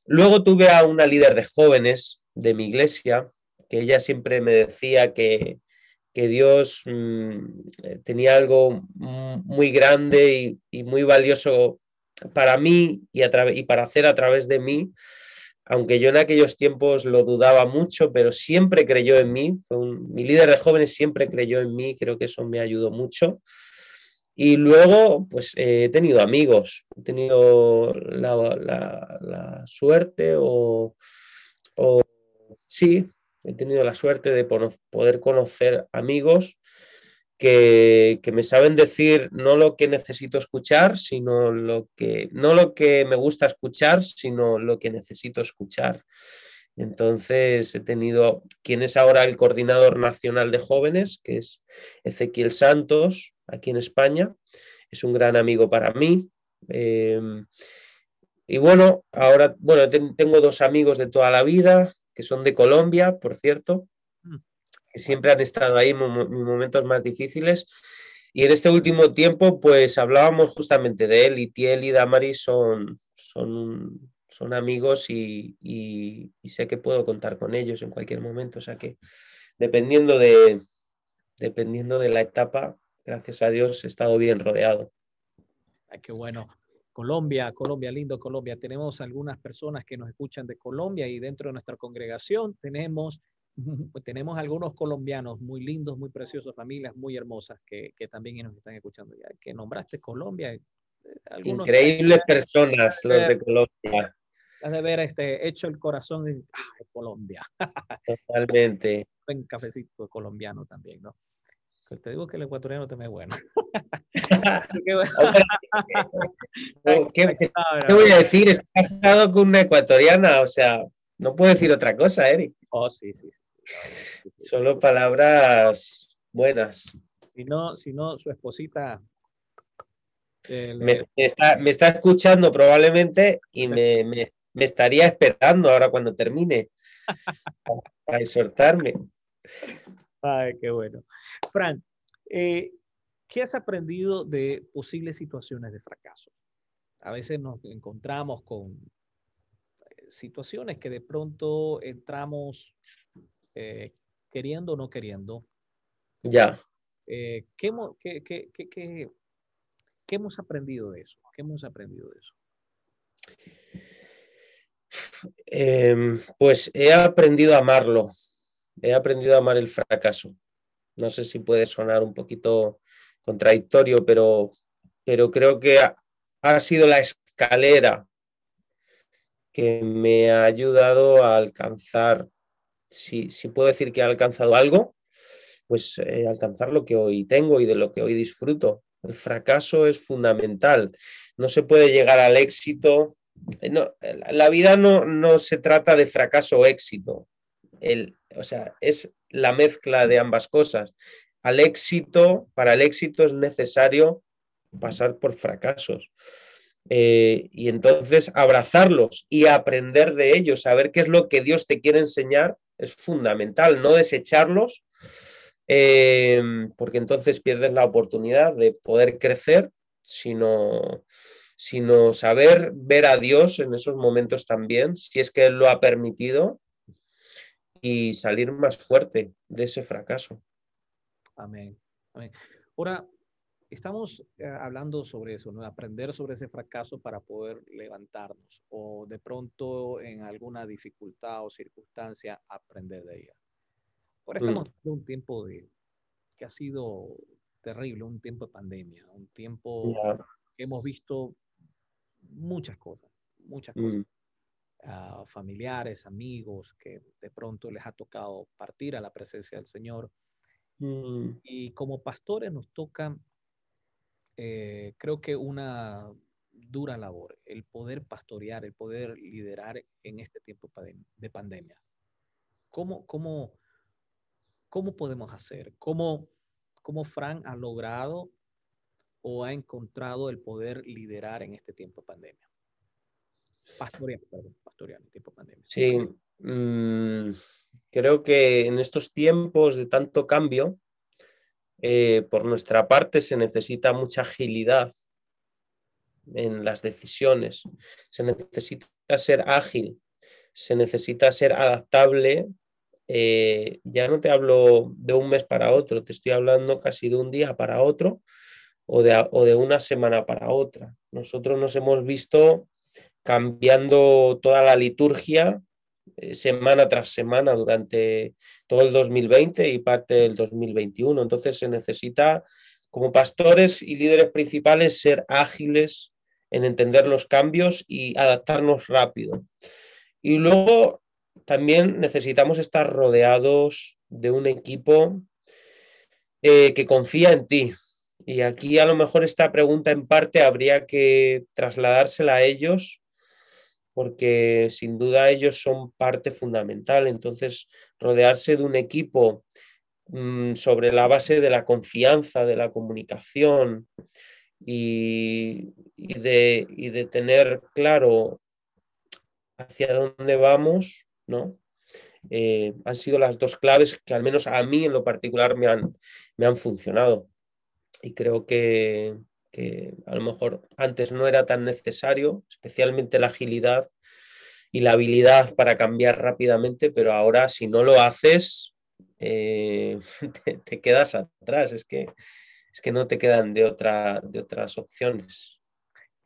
Luego tuve a una líder de jóvenes de mi iglesia, que ella siempre me decía que, Dios mm, tenía algo muy grande y, muy valioso para mí y, para hacer a través de mí aunque yo en aquellos tiempos lo dudaba mucho, pero siempre creyó en mí. Mi líder de jóvenes siempre creyó en mí, creo que eso me ayudó mucho. Y luego, pues he tenido amigos, he tenido la, suerte o, o, sí, he tenido la suerte de poder conocer amigos que, me saben decir no lo que necesito escuchar, sino lo que, no lo que me gusta escuchar, sino lo que necesito escuchar. Entonces he tenido quien es ahora el coordinador nacional de jóvenes, que es Ezequiel Santos, aquí en España. Es un gran amigo para mí. Em, y bueno, ahora, bueno, tengo dos amigos de toda la vida, que son de Colombia, por cierto, que siempre han estado ahí en momentos más difíciles. Y en este último tiempo, pues hablábamos justamente de él y Tiel y Damaris son, son, son amigos y, sé que puedo contar con ellos en cualquier momento. O sea que dependiendo de, dependiendo de la etapa, gracias a Dios he estado bien rodeado. Ay, qué bueno. Colombia, Colombia, lindo Colombia. Tenemos algunas personas que nos escuchan de Colombia y dentro de nuestra congregación tenemos pues tenemos algunos colombianos muy lindos, muy preciosos, familias muy hermosas que, que también nos están escuchando. Ya que nombraste Colombia. Eh, Increíbles personas los de Colombia. Has de ver este, hecho el corazón de Colombia. Totalmente. Un cafecito colombiano también, ¿no? Te digo que el ecuatoriano también es bueno. ¿Qué, qué, voy a decir? Estás casado con una ecuatoriana, o sea, no puedo decir otra cosa, Eric. Oh, sí, sí. Solo palabras buenas. Si no, si no su esposita. Me, está, me, está, escuchando probablemente y me, me, estaría esperando ahora cuando termine a exhortarme. Ay, qué bueno. Fran, eh, ¿qué has aprendido de posibles situaciones de fracaso? A veces nos encontramos con situaciones que de pronto entramos eh, queriendo o no queriendo. Ya. Eh, ¿qué, hemos aprendido de eso? ¿Qué hemos aprendido de eso? Em, pues he aprendido a amarlo. He aprendido a amar el fracaso. No sé si puede sonar un poquito contradictorio, pero, pero creo que ha sido la escalera que me ha ayudado a alcanzar, si, puedo decir que he alcanzado algo, pues eh, alcanzar lo que hoy tengo y de lo que hoy disfruto. El fracaso es fundamental. No se puede llegar al éxito. Eh, la vida no, no se trata de fracaso o éxito. El, o sea, es la mezcla de ambas cosas. al éxito, para el éxito es necesario pasar por fracasos. Eh, y entonces abrazarlos y aprender de ellos, saber qué es lo que Dios te quiere enseñar, es fundamental, no desecharlos, eh, porque entonces pierdes la oportunidad de poder crecer, sino, sino saber ver a Dios en esos momentos también, si es que Él lo ha permitido, y salir más fuerte de ese fracaso. Amén. Ahora, estamos eh, hablando sobre eso, ¿no? Aprender sobre ese fracaso para poder levantarnos o de pronto en alguna dificultad o circunstancia aprender de ella. Ahora estamos mm. en un tiempo de, que ha sido terrible, un tiempo de pandemia, un tiempo que hemos visto muchas cosas, muchas cosas. Mm familiares, amigos que de pronto les ha tocado partir a la presencia del Señor. Mm. Y como pastores nos toca, eh, creo que una dura labor, el poder pastorear, el poder liderar en este tiempo de pandemia. ¿Cómo, cómo, cómo podemos hacer? ¿Cómo, ¿Cómo Fran ha logrado o ha encontrado el poder liderar en este tiempo de pandemia? Pastorear, perdón, pastorear en tiempo pandemia. Sí, mm, creo que en estos tiempos de tanto cambio, eh, por nuestra parte se necesita mucha agilidad en las decisiones, se necesita ser ágil, se necesita ser adaptable. Eh, ya no te hablo de un mes para otro, te estoy hablando casi de un día para otro o de, o de una semana para otra. Nosotros nos hemos visto cambiando toda la liturgia eh, semana tras semana durante todo el 2020 y parte del 2021. Entonces se necesita, como pastores y líderes principales, ser ágiles en entender los cambios y adaptarnos rápido. Y luego también necesitamos estar rodeados de un equipo eh, que confía en ti. Y aquí a lo mejor esta pregunta en parte habría que trasladársela a ellos porque sin duda ellos son parte fundamental. Entonces, rodearse de un equipo mm, sobre la base de la confianza, de la comunicación y, de, de, tener claro hacia dónde vamos, ¿no? Eh, han sido las dos claves que al menos a mí en lo particular me han, me han funcionado. Y creo que, que a lo mejor antes no era tan necesario, especialmente la agilidad y la habilidad para cambiar rápidamente, pero ahora si no lo haces, eh, te, quedas atrás, es que, es que no te quedan de, otra, de otras opciones.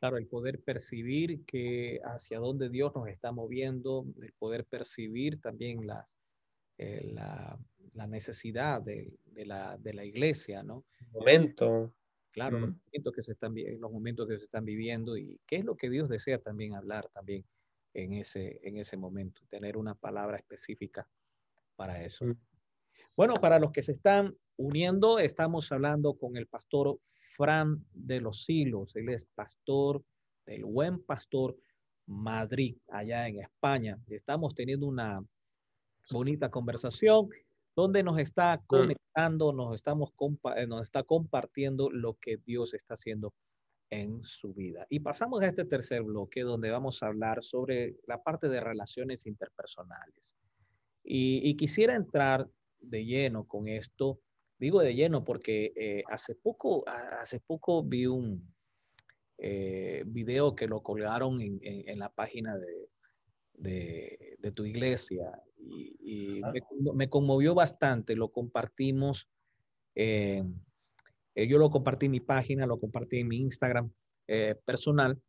Claro, el poder percibir que hacia dónde Dios nos está moviendo, el poder percibir también las, eh, la, la, necesidad de, de, la, de, la, iglesia, ¿no? Momento. Claro, los, momentos que se están, los momentos que se están viviendo y qué es lo que Dios desea también hablar también en ese, en ese momento, tener una palabra específica para eso. Mm. Bueno, para los que se están uniendo, estamos hablando con el pastor Fran de los Silos. Él es pastor del Buen Pastor Madrid, allá en España. Estamos teniendo una bonita conversación donde nos está conectando, nos, estamos eh, nos está compartiendo lo que Dios está haciendo en su vida. Y pasamos a este tercer bloque donde vamos a hablar sobre la parte de relaciones interpersonales. Y, quisiera entrar de lleno con esto. Digo de lleno porque eh, hace, poco, hace poco vi un eh, video que lo colgaron en la página de, de, tu iglesia y, me, conmovió bastante, lo compartimos, eh, eh, yo lo compartí en mi página, lo compartí en mi Instagram eh, personal.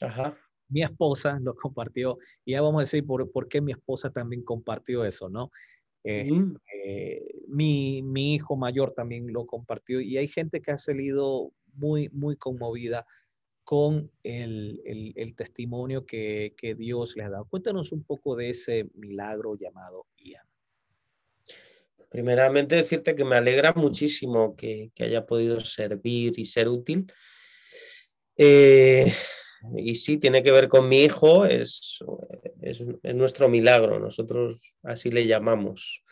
Ajá. Mi esposa lo compartió y ya vamos a decir por, por qué mi esposa también compartió eso, ¿no? Este, mi, mi, hijo mayor también lo compartió y hay gente que ha salido muy, muy conmovida con el, testimonio que, Dios le ha dado. Cuéntanos un poco de ese milagro llamado Ian. Primeramente decirte que me alegra muchísimo que, haya podido servir y ser útil. Eh, y sí, tiene que ver con mi hijo, es, es, nuestro milagro, nosotros así le llamamos.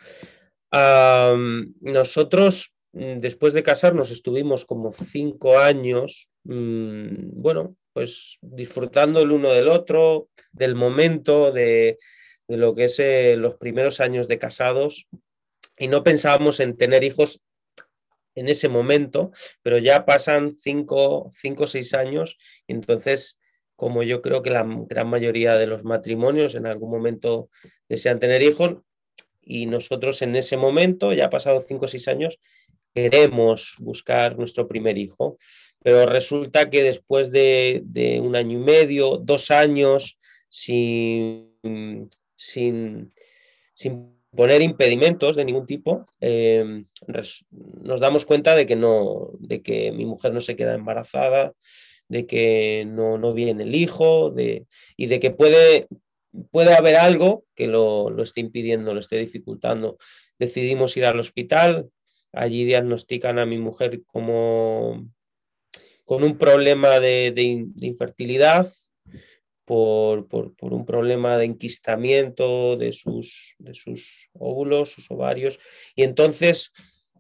nosotros después de casarnos estuvimos como cinco años, mm, bueno, pues disfrutando el uno del otro, del momento, de, lo que es eh, los primeros años de casados. Y no pensábamos en tener hijos en ese momento, pero ya pasan cinco, cinco o seis años. Entonces como yo creo que la gran mayoría de los matrimonios en algún momento desean tener hijos y nosotros en ese momento, ya ha pasado cinco o seis años, queremos buscar nuestro primer hijo, pero resulta que después de, un año y medio, dos años, sin, sin, poner impedimentos de ningún tipo, eh, nos damos cuenta de que, no, de que mi mujer no se queda embarazada, de que no, no viene el hijo de, y de que puede, puede haber algo que lo, lo esté impidiendo, lo esté dificultando. Decidimos ir al hospital, allí diagnostican a mi mujer como con un problema de, infertilidad, por, por, por, un problema de enquistamiento de sus, de sus óvulos, sus ovarios, y entonces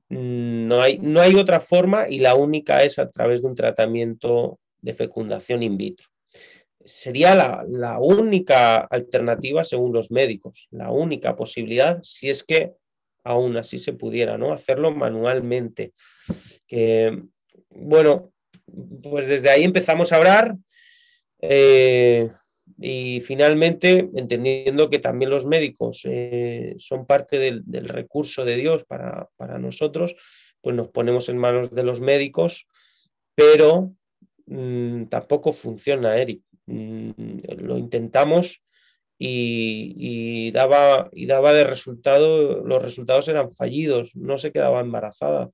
mm, no hay, no hay otra forma y la única es a través de un tratamiento de fecundación in vitro. Sería la, única alternativa según los médicos, la única posibilidad si es que aún así se pudiera, ¿no? Hacerlo manualmente. Que, bueno, pues desde ahí empezamos a hablar eh, y finalmente, entendiendo que también los médicos eh, son parte del, recurso de Dios para, para, nosotros, pues nos ponemos en manos de los médicos, pero Mm, tampoco funciona, Eric. Mm, lo intentamos y, daba, y daba de resultado, los resultados eran fallidos, no se quedaba embarazada.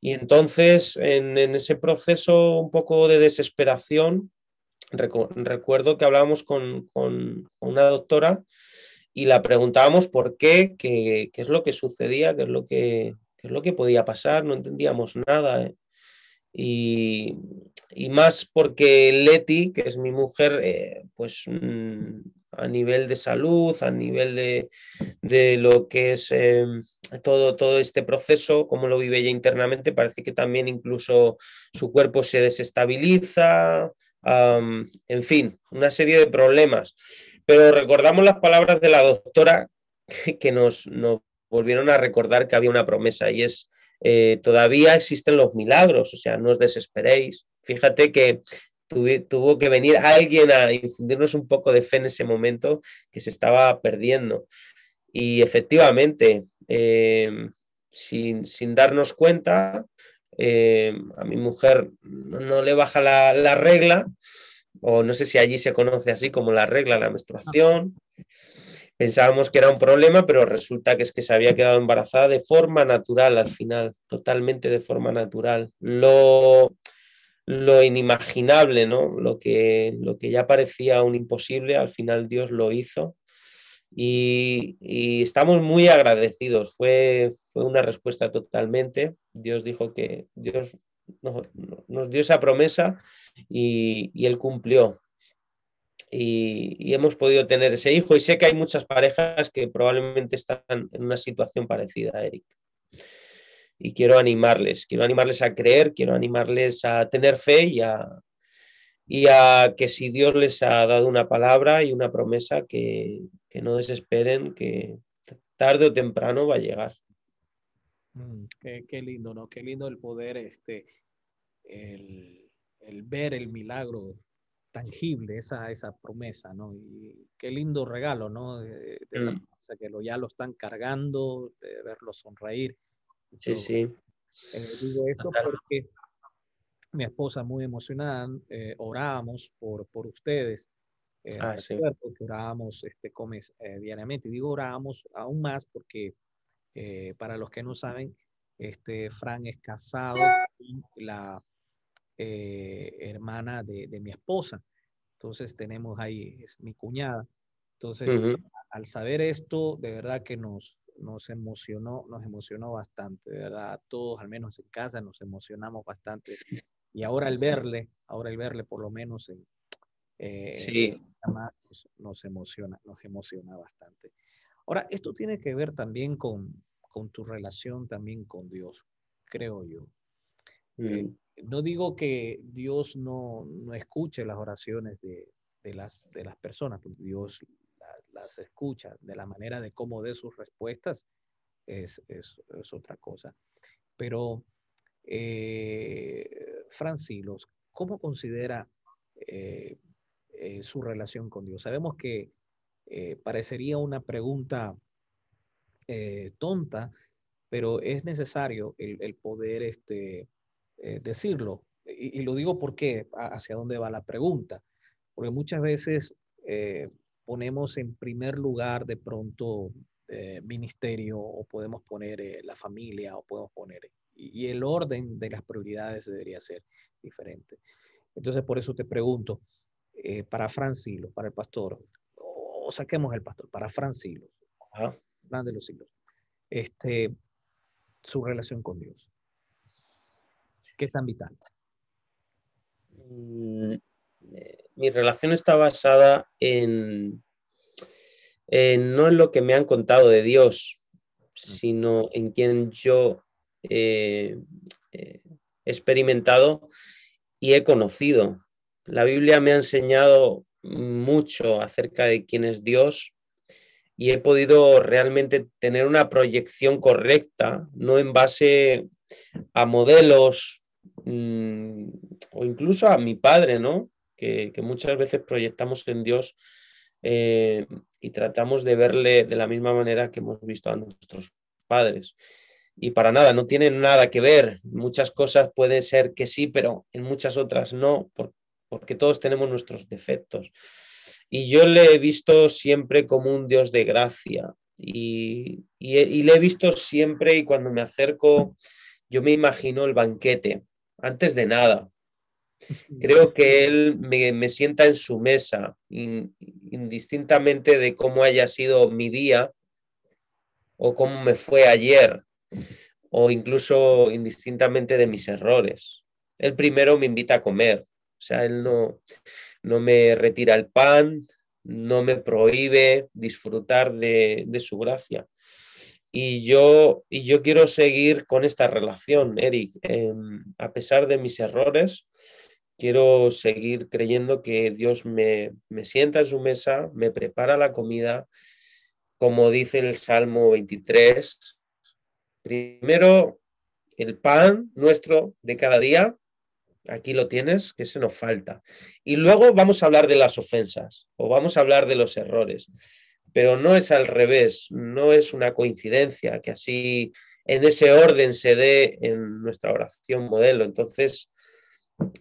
Y entonces, en, ese proceso un poco de desesperación, recuerdo que hablábamos con, una doctora y la preguntábamos por qué, qué, qué es lo que sucedía, qué es lo que, qué es lo que podía pasar, no entendíamos nada. ¿eh? Y, más porque Leti, que es mi mujer, eh, pues mm, a nivel de salud, a nivel de, lo que es eh, todo, todo este proceso, como lo vive ella internamente, parece que también incluso su cuerpo se desestabiliza, en fin, una serie de problemas. Pero recordamos las palabras de la doctora que nos, nos volvieron a recordar que había una promesa y es eh, todavía existen los milagros, o sea, no os desesperéis. Fíjate que tuvo que venir alguien a infundirnos un poco de fe en ese momento que se estaba perdiendo. Y efectivamente, eh, sin, darnos cuenta, eh, a mi mujer no, le baja la, la, regla, o no sé si allí se conoce así como la regla, la menstruación. Pensábamos que era un problema, pero resulta que es que se había quedado embarazada de forma natural al final, totalmente de forma natural. Lo, lo inimaginable, ¿no? Lo que, lo que ya parecía un imposible, al final Dios lo hizo. Y, estamos muy agradecidos. Fue, fue, una respuesta totalmente. Dios dijo que Dios nos, dio esa promesa y, y Él cumplió y, hemos podido tener ese hijo y sé que hay muchas parejas que probablemente están en una situación parecida, Eric. Y quiero animarles, quiero animarles a creer, quiero animarles a tener fe y a, y a que si Dios les ha dado una palabra y una promesa, que, no desesperen, que tarde o temprano va a llegar. Mm, qué, lindo, ¿no? Qué lindo el poder, este, el, el ver el milagro tangible esa, esa promesa, ¿no? Y qué lindo regalo, ¿no? De, esa mm. promesa, que lo, ya lo están cargando, de verlo sonreír. Sí, sí. Eh, digo esto porque mi esposa muy emocionada, eh, orábamos por, por ustedes. Eh, ah, sí. que orábamos este, comes, eh, diariamente. Digo orábamos aún más porque para los que no saben, este, Fran es casado con la eh, hermana de, mi esposa. Entonces tenemos ahí, es mi cuñada. Entonces, al saber esto, de verdad que nos, nos emocionó, nos emocionó bastante, de verdad, todos, al menos en casa, nos emocionamos bastante. Y ahora el verle, ahora el verle por lo menos en, eh, sí. Pues, nos emociona, nos emociona bastante. Ahora, esto tiene que ver también con, con tu relación también con Dios. creo yo. Eh, mm. no digo que Dios no, no escuche las oraciones de, de, las, de las personas, porque Dios las escucha de la manera de cómo dé sus respuestas, es, es, es otra cosa. Pero, eh, Francilos, ¿cómo considera eh, eh, su relación con Dios? Sabemos que eh, parecería una pregunta tonta, pero es necesario el, poder este, decirlo. Y, lo digo porque hacia dónde va la pregunta. Porque muchas veces ponemos en primer lugar de pronto ministerio o podemos poner la familia o podemos poner y, el orden de las prioridades debería ser diferente. Entonces, por eso te pregunto, eh, para Francilo, para el pastor, o, saquemos el pastor, para Francilo, Fran de los siglos, este, su relación con Dios. ¿Qué es tan vital? Eh, mi relación está basada en, no en lo que me han contado de Dios, mm. sino en quien yo eh, he experimentado y he conocido. La Biblia me ha enseñado mucho acerca de quién es Dios y he podido realmente tener una proyección correcta, no en base a modelos mm, o incluso a mi padre, ¿no? Que, muchas veces proyectamos en Dios eh, y tratamos de verle de la misma manera que hemos visto a nuestros padres y para nada, no tienen nada que ver. Muchas cosas pueden ser que sí, pero en muchas otras no, porque todos tenemos nuestros defectos. Y yo le he visto siempre como un Dios de gracia y, le he visto siempre y cuando me acerco, yo me imagino el banquete, antes de nada. Creo que Él me, sienta en su mesa, indistintamente de cómo haya sido mi día o cómo me fue ayer o incluso indistintamente de mis errores. Él primero me invita a comer, o sea, él no, no me retira el pan, no me prohíbe disfrutar de, su gracia. Y yo, y yo quiero seguir con esta relación, Eric, em, a pesar de mis errores, quiero seguir creyendo que Dios me, me sienta en su mesa, me prepara la comida, como dice el Salmo 23, Primero, el pan nuestro de cada día, aquí lo tienes, que se nos falta. Y luego vamos a hablar de las ofensas o vamos a hablar de los errores. Pero no es al revés, no es una coincidencia que así en ese orden se dé en nuestra oración modelo. Entonces,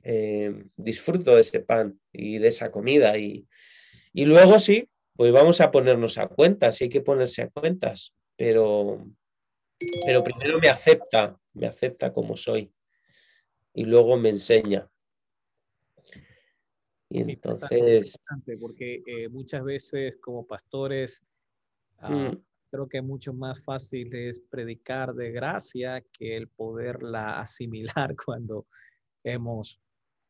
eh, disfruto de ese pan y de esa comida. Y, y luego sí, pues vamos a ponernos a cuentas, y hay que ponerse a cuentas, pero pero primero me acepta, me acepta como soy y luego me enseña. Y entonces... Porque eh, muchas veces como pastores, ah, mm. creo que mucho más fácil es predicar de gracia que el poderla asimilar cuando hemos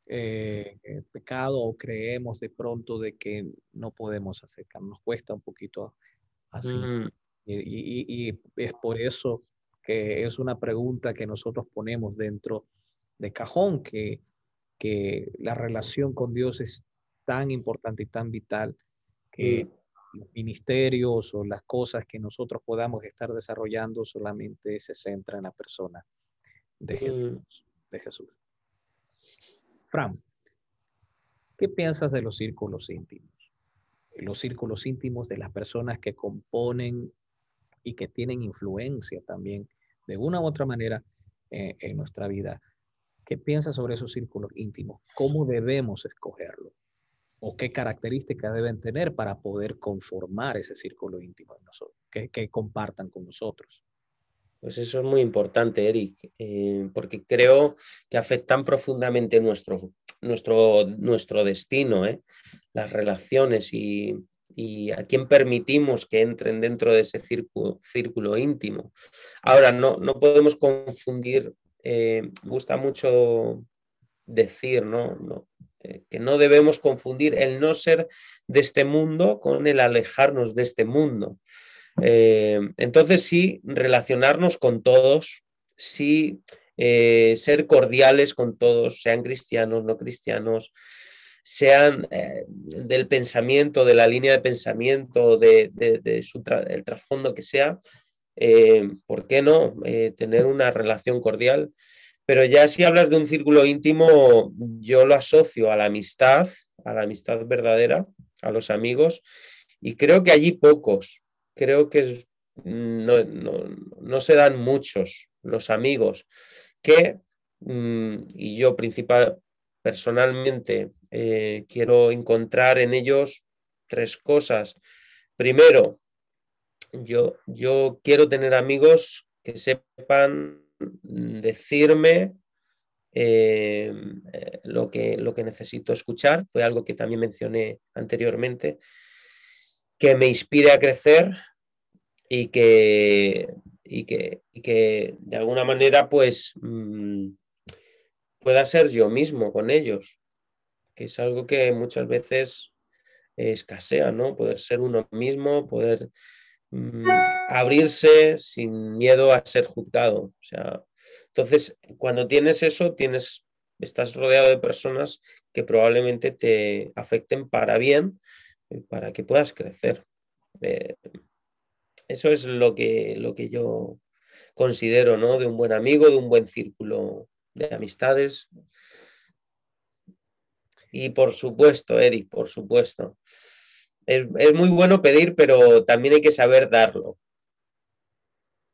eh, pecado o creemos de pronto de que no podemos acercar. Nos cuesta un poquito así. Mm. Y, es por eso que es una pregunta que nosotros ponemos dentro de cajón, que, que la relación con Dios es tan importante y tan vital que mm. los ministerios o las cosas que nosotros podamos estar desarrollando solamente se centra en la persona de mm. Jesús. De Jesús. Fran, ¿qué piensas de los círculos íntimos? Los círculos íntimos de las personas que componen y que tienen influencia también de una u otra manera eh, en nuestra vida. ¿Qué piensas sobre esos círculos íntimos? ¿Cómo debemos escogerlo? ¿O qué características deben tener para poder conformar ese círculo íntimo en nosotros, que compartan con nosotros? Pues eso es muy importante, Eric, eh, porque creo que afectan profundamente nuestro, nuestro, nuestro destino, ¿eh? las relaciones y, a quién permitimos que entren dentro de ese círculo, íntimo. Ahora, no, no podemos confundir, eh, gusta mucho decir, ¿no? Eh, que no debemos confundir el no ser de este mundo con el alejarnos de este mundo. Eh, entonces sí, relacionarnos con todos, sí eh, ser cordiales con todos, sean cristianos, no cristianos, sean eh, del pensamiento, de la línea de pensamiento, de, el trasfondo que sea, ¿por qué no? tener una relación cordial. Pero ya si hablas de un círculo íntimo, yo lo asocio a la amistad, a la amistad verdadera, a los amigos, y creo que allí pocos, creo que no, no se dan muchos los amigos que, mm, y yo principal, personalmente eh, quiero encontrar en ellos tres cosas. Primero, yo, yo quiero tener amigos que sepan decirme eh, lo, que, lo que necesito escuchar. Fue algo que también mencioné anteriormente, que me inspire a crecer y que, y que, que de alguna manera pues mm, pueda ser yo mismo con ellos, que es algo que muchas veces escasea, ¿no? Poder ser uno mismo, poder mm, abrirse sin miedo a ser juzgado. O sea, entonces, cuando tienes eso, tienes, estás rodeado de personas que probablemente te afecten para bien, para que puedas crecer. Eh, eso es lo que, lo que yo considero, ¿no? De un buen amigo, de un buen círculo de amistades. Y por supuesto, Eric, por supuesto. Es, muy bueno pedir, pero también hay que saber darlo.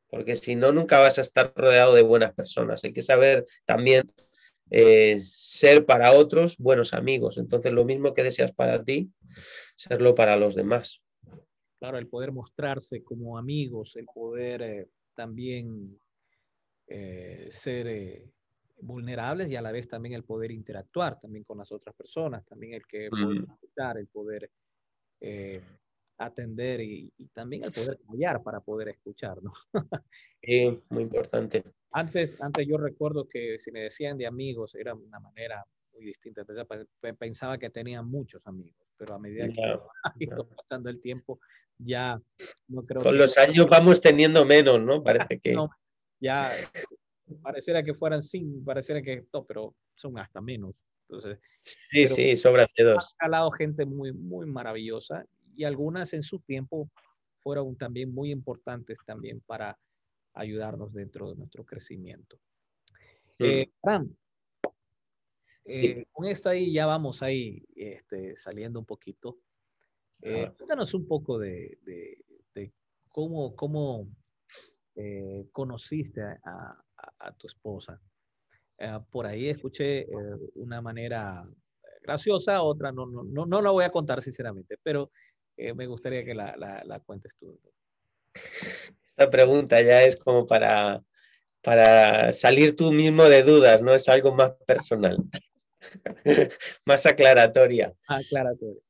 Porque si no, nunca vas a estar rodeado de buenas personas. Hay que saber también eh, ser para otros buenos amigos. Entonces, lo mismo que deseas para ti, serlo para los demás. Claro, el poder mostrarse como amigos, el poder eh, también eh, ser vulnerables y a la vez también el poder interactuar también con las otras personas, también el que poder escuchar, el poder atender y, también el poder callar para poder escuchar, ¿no? sí, muy importante. Antes, antes yo recuerdo que si me decían de amigos era una manera muy distinta. Pensaba que tenía muchos amigos, pero a medida que iba pasando el tiempo, ya no creo Con los años vamos teniendo menos, ¿no? Parece que... ya pareciera que fueran sin, pareciera que no, pero son hasta menos. Entonces, sí, sí, sobran dedos. Ha calado gente muy, muy maravillosa y algunas en su tiempo fueron también muy importantes también para ayudarnos dentro de nuestro crecimiento. Eh, eh, con esta ahí ya vamos ahí este, saliendo un poquito. Eh, cuéntanos un poco de, cómo, cómo eh, conociste a, tu esposa. por ahí escuché una manera graciosa, otra no, no, no, no la voy a contar sinceramente, pero me gustaría que la, la, la, cuentes tú. Esta pregunta ya es como para, para salir tú mismo de dudas, ¿no? Es algo más personal. más aclaratoria. Aclaratoria.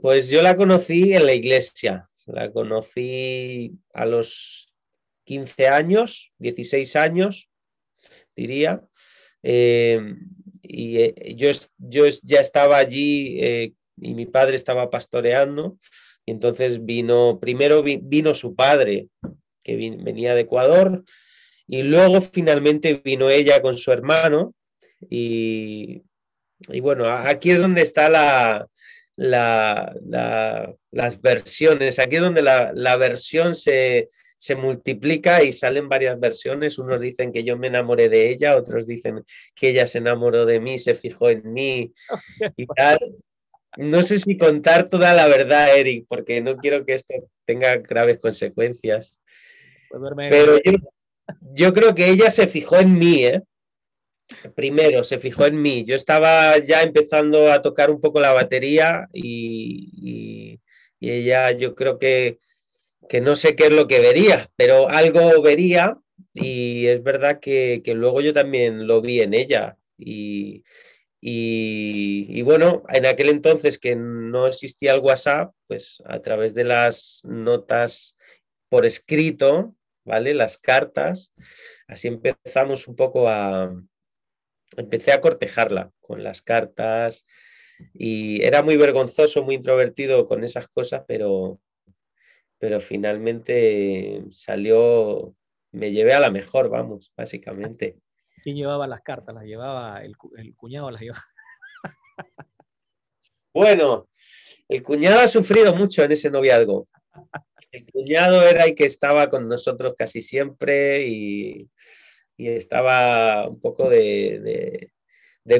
pues yo la conocí en la iglesia. La conocí a los 15 años, 16 años, diría. Em, y eh, yo, yo, ya estaba allí eh, y mi padre estaba pastoreando. Y entonces vino, primero vino su padre, que venía de Ecuador, y luego finalmente vino ella con su hermano, y, bueno, aquí es donde está la, las versiones, aquí es donde la, versión se, multiplica y salen varias versiones. Unos dicen que yo me enamoré de ella, otros dicen que ella se enamoró de mí, se fijó en mí y tal. No sé si contar toda la verdad, Eric, porque no quiero que esto tenga graves consecuencias. Pues Pero yo, yo creo que ella se fijó en mí, ¿eh? Primero, se fijó en mí. Yo estaba ya empezando a tocar un poco la batería y, ella yo creo que, que, no sé qué es lo que vería, pero algo vería y es verdad que, luego yo también lo vi en ella. Y, y, bueno, en aquel entonces que no existía el WhatsApp, pues a través de las notas por escrito, ¿vale? Las cartas, así empezamos un poco a, empecé a cortejarla con las cartas y era muy vergonzoso, muy introvertido con esas cosas, pero, pero finalmente salió me llevé a la mejor, vamos, básicamente. ¿Quién llevaba las cartas? ¿Las llevaba el, cuñado? Las llevaba? bueno, el cuñado ha sufrido mucho en ese noviazgo. El cuñado era el que estaba con nosotros casi siempre y, estaba un poco de,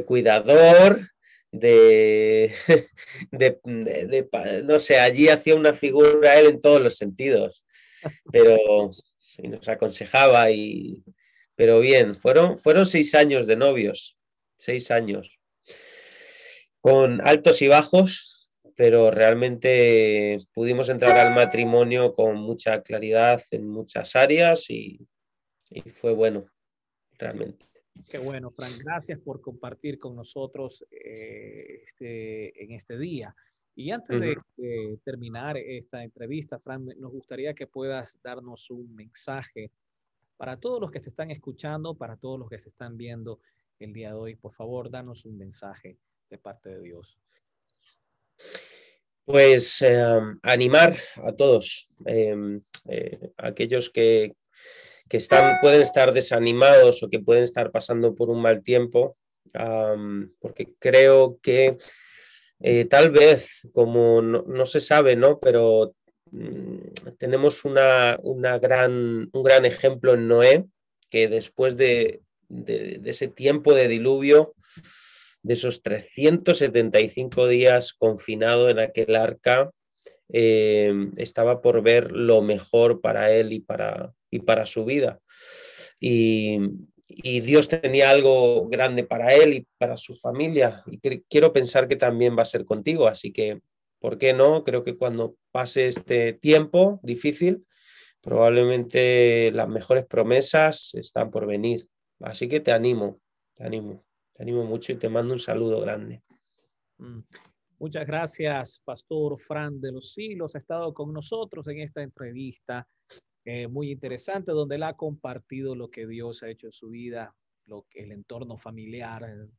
cuidador, de, no sé, allí hacía una figura él en todos los sentidos, pero nos aconsejaba y, pero bien, fueron, fueron seis años de novios, seis años, con altos y bajos, pero realmente pudimos entrar al matrimonio con mucha claridad en muchas áreas y, fue bueno, realmente. Qué bueno, Frank. Gracias por compartir con nosotros eh, este, en este día. Y antes de, terminar esta entrevista, Frank, nos gustaría que puedas darnos un mensaje para todos los que te están escuchando, para todos los que se están viendo el día de hoy. Por favor, danos un mensaje de parte de Dios. Pues em, animar a todos, em, eh, aquellos que, están, pueden estar desanimados o que pueden estar pasando por un mal tiempo, porque creo que eh, tal vez, como no, se sabe, ¿no? Pero tenemos una, gran, un gran ejemplo en Noé, que después de, de ese tiempo de diluvio, de esos 375 días confinado en aquel arca, eh, estaba por ver lo mejor para él y para, y para su vida. Y, Dios tenía algo grande para él y para su familia. Y quiero pensar que también va a ser contigo. Así que, ¿por qué no? Creo que cuando pase este tiempo difícil, probablemente las mejores promesas están por venir. Así que te animo, te animo. Te animo mucho y te mando un saludo grande. Mm. Muchas gracias, Pastor Fran de los Silos. Ha estado con nosotros en esta entrevista eh, muy interesante, donde él ha compartido lo que Dios ha hecho en su vida, lo que el entorno familiar eh,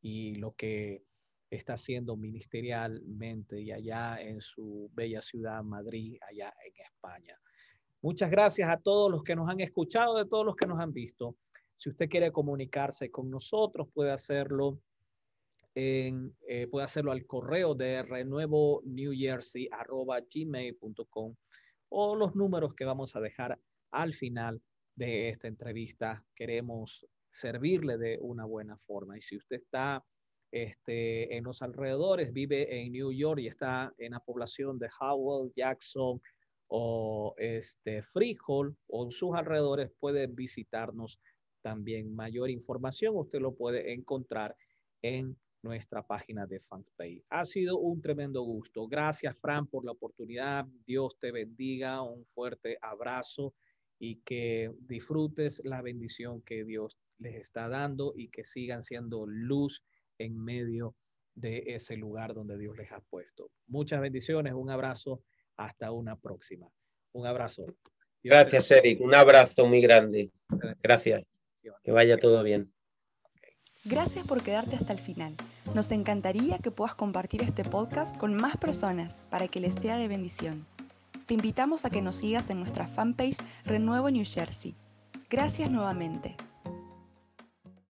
y lo que está haciendo ministerialmente y allá en su bella ciudad, Madrid, allá en España. Muchas gracias a todos los que nos han escuchado, de todos los que nos han visto. Si usted quiere comunicarse con nosotros, puede hacerlo en, eh, puede hacerlo al correo de renuevo new jersey gmail.com o los números que vamos a dejar al final de esta entrevista. Queremos servirle de una buena forma. Y si usted está este, en los alrededores, vive en New York y está en la población de Howell, Jackson o este, Freehold o sus alrededores, puede visitarnos también mayor información usted lo puede encontrar en nuestra página de FanPay. Ha sido un tremendo gusto. Gracias, Fran, por la oportunidad. Dios te bendiga. Un fuerte abrazo y que disfrutes la bendición que Dios les está dando y que sigan siendo luz en medio de ese lugar donde Dios les ha puesto. Muchas bendiciones. Un abrazo. Hasta una próxima. Un abrazo. Gracias, Eric. Un abrazo muy grande. Gracias. Que vaya todo bien. Gracias por quedarte hasta el final. Nos encantaría que puedas compartir este podcast con más personas para que les sea de bendición. Te invitamos a que nos sigas en nuestra fanpage Renuevo New Jersey. Gracias nuevamente.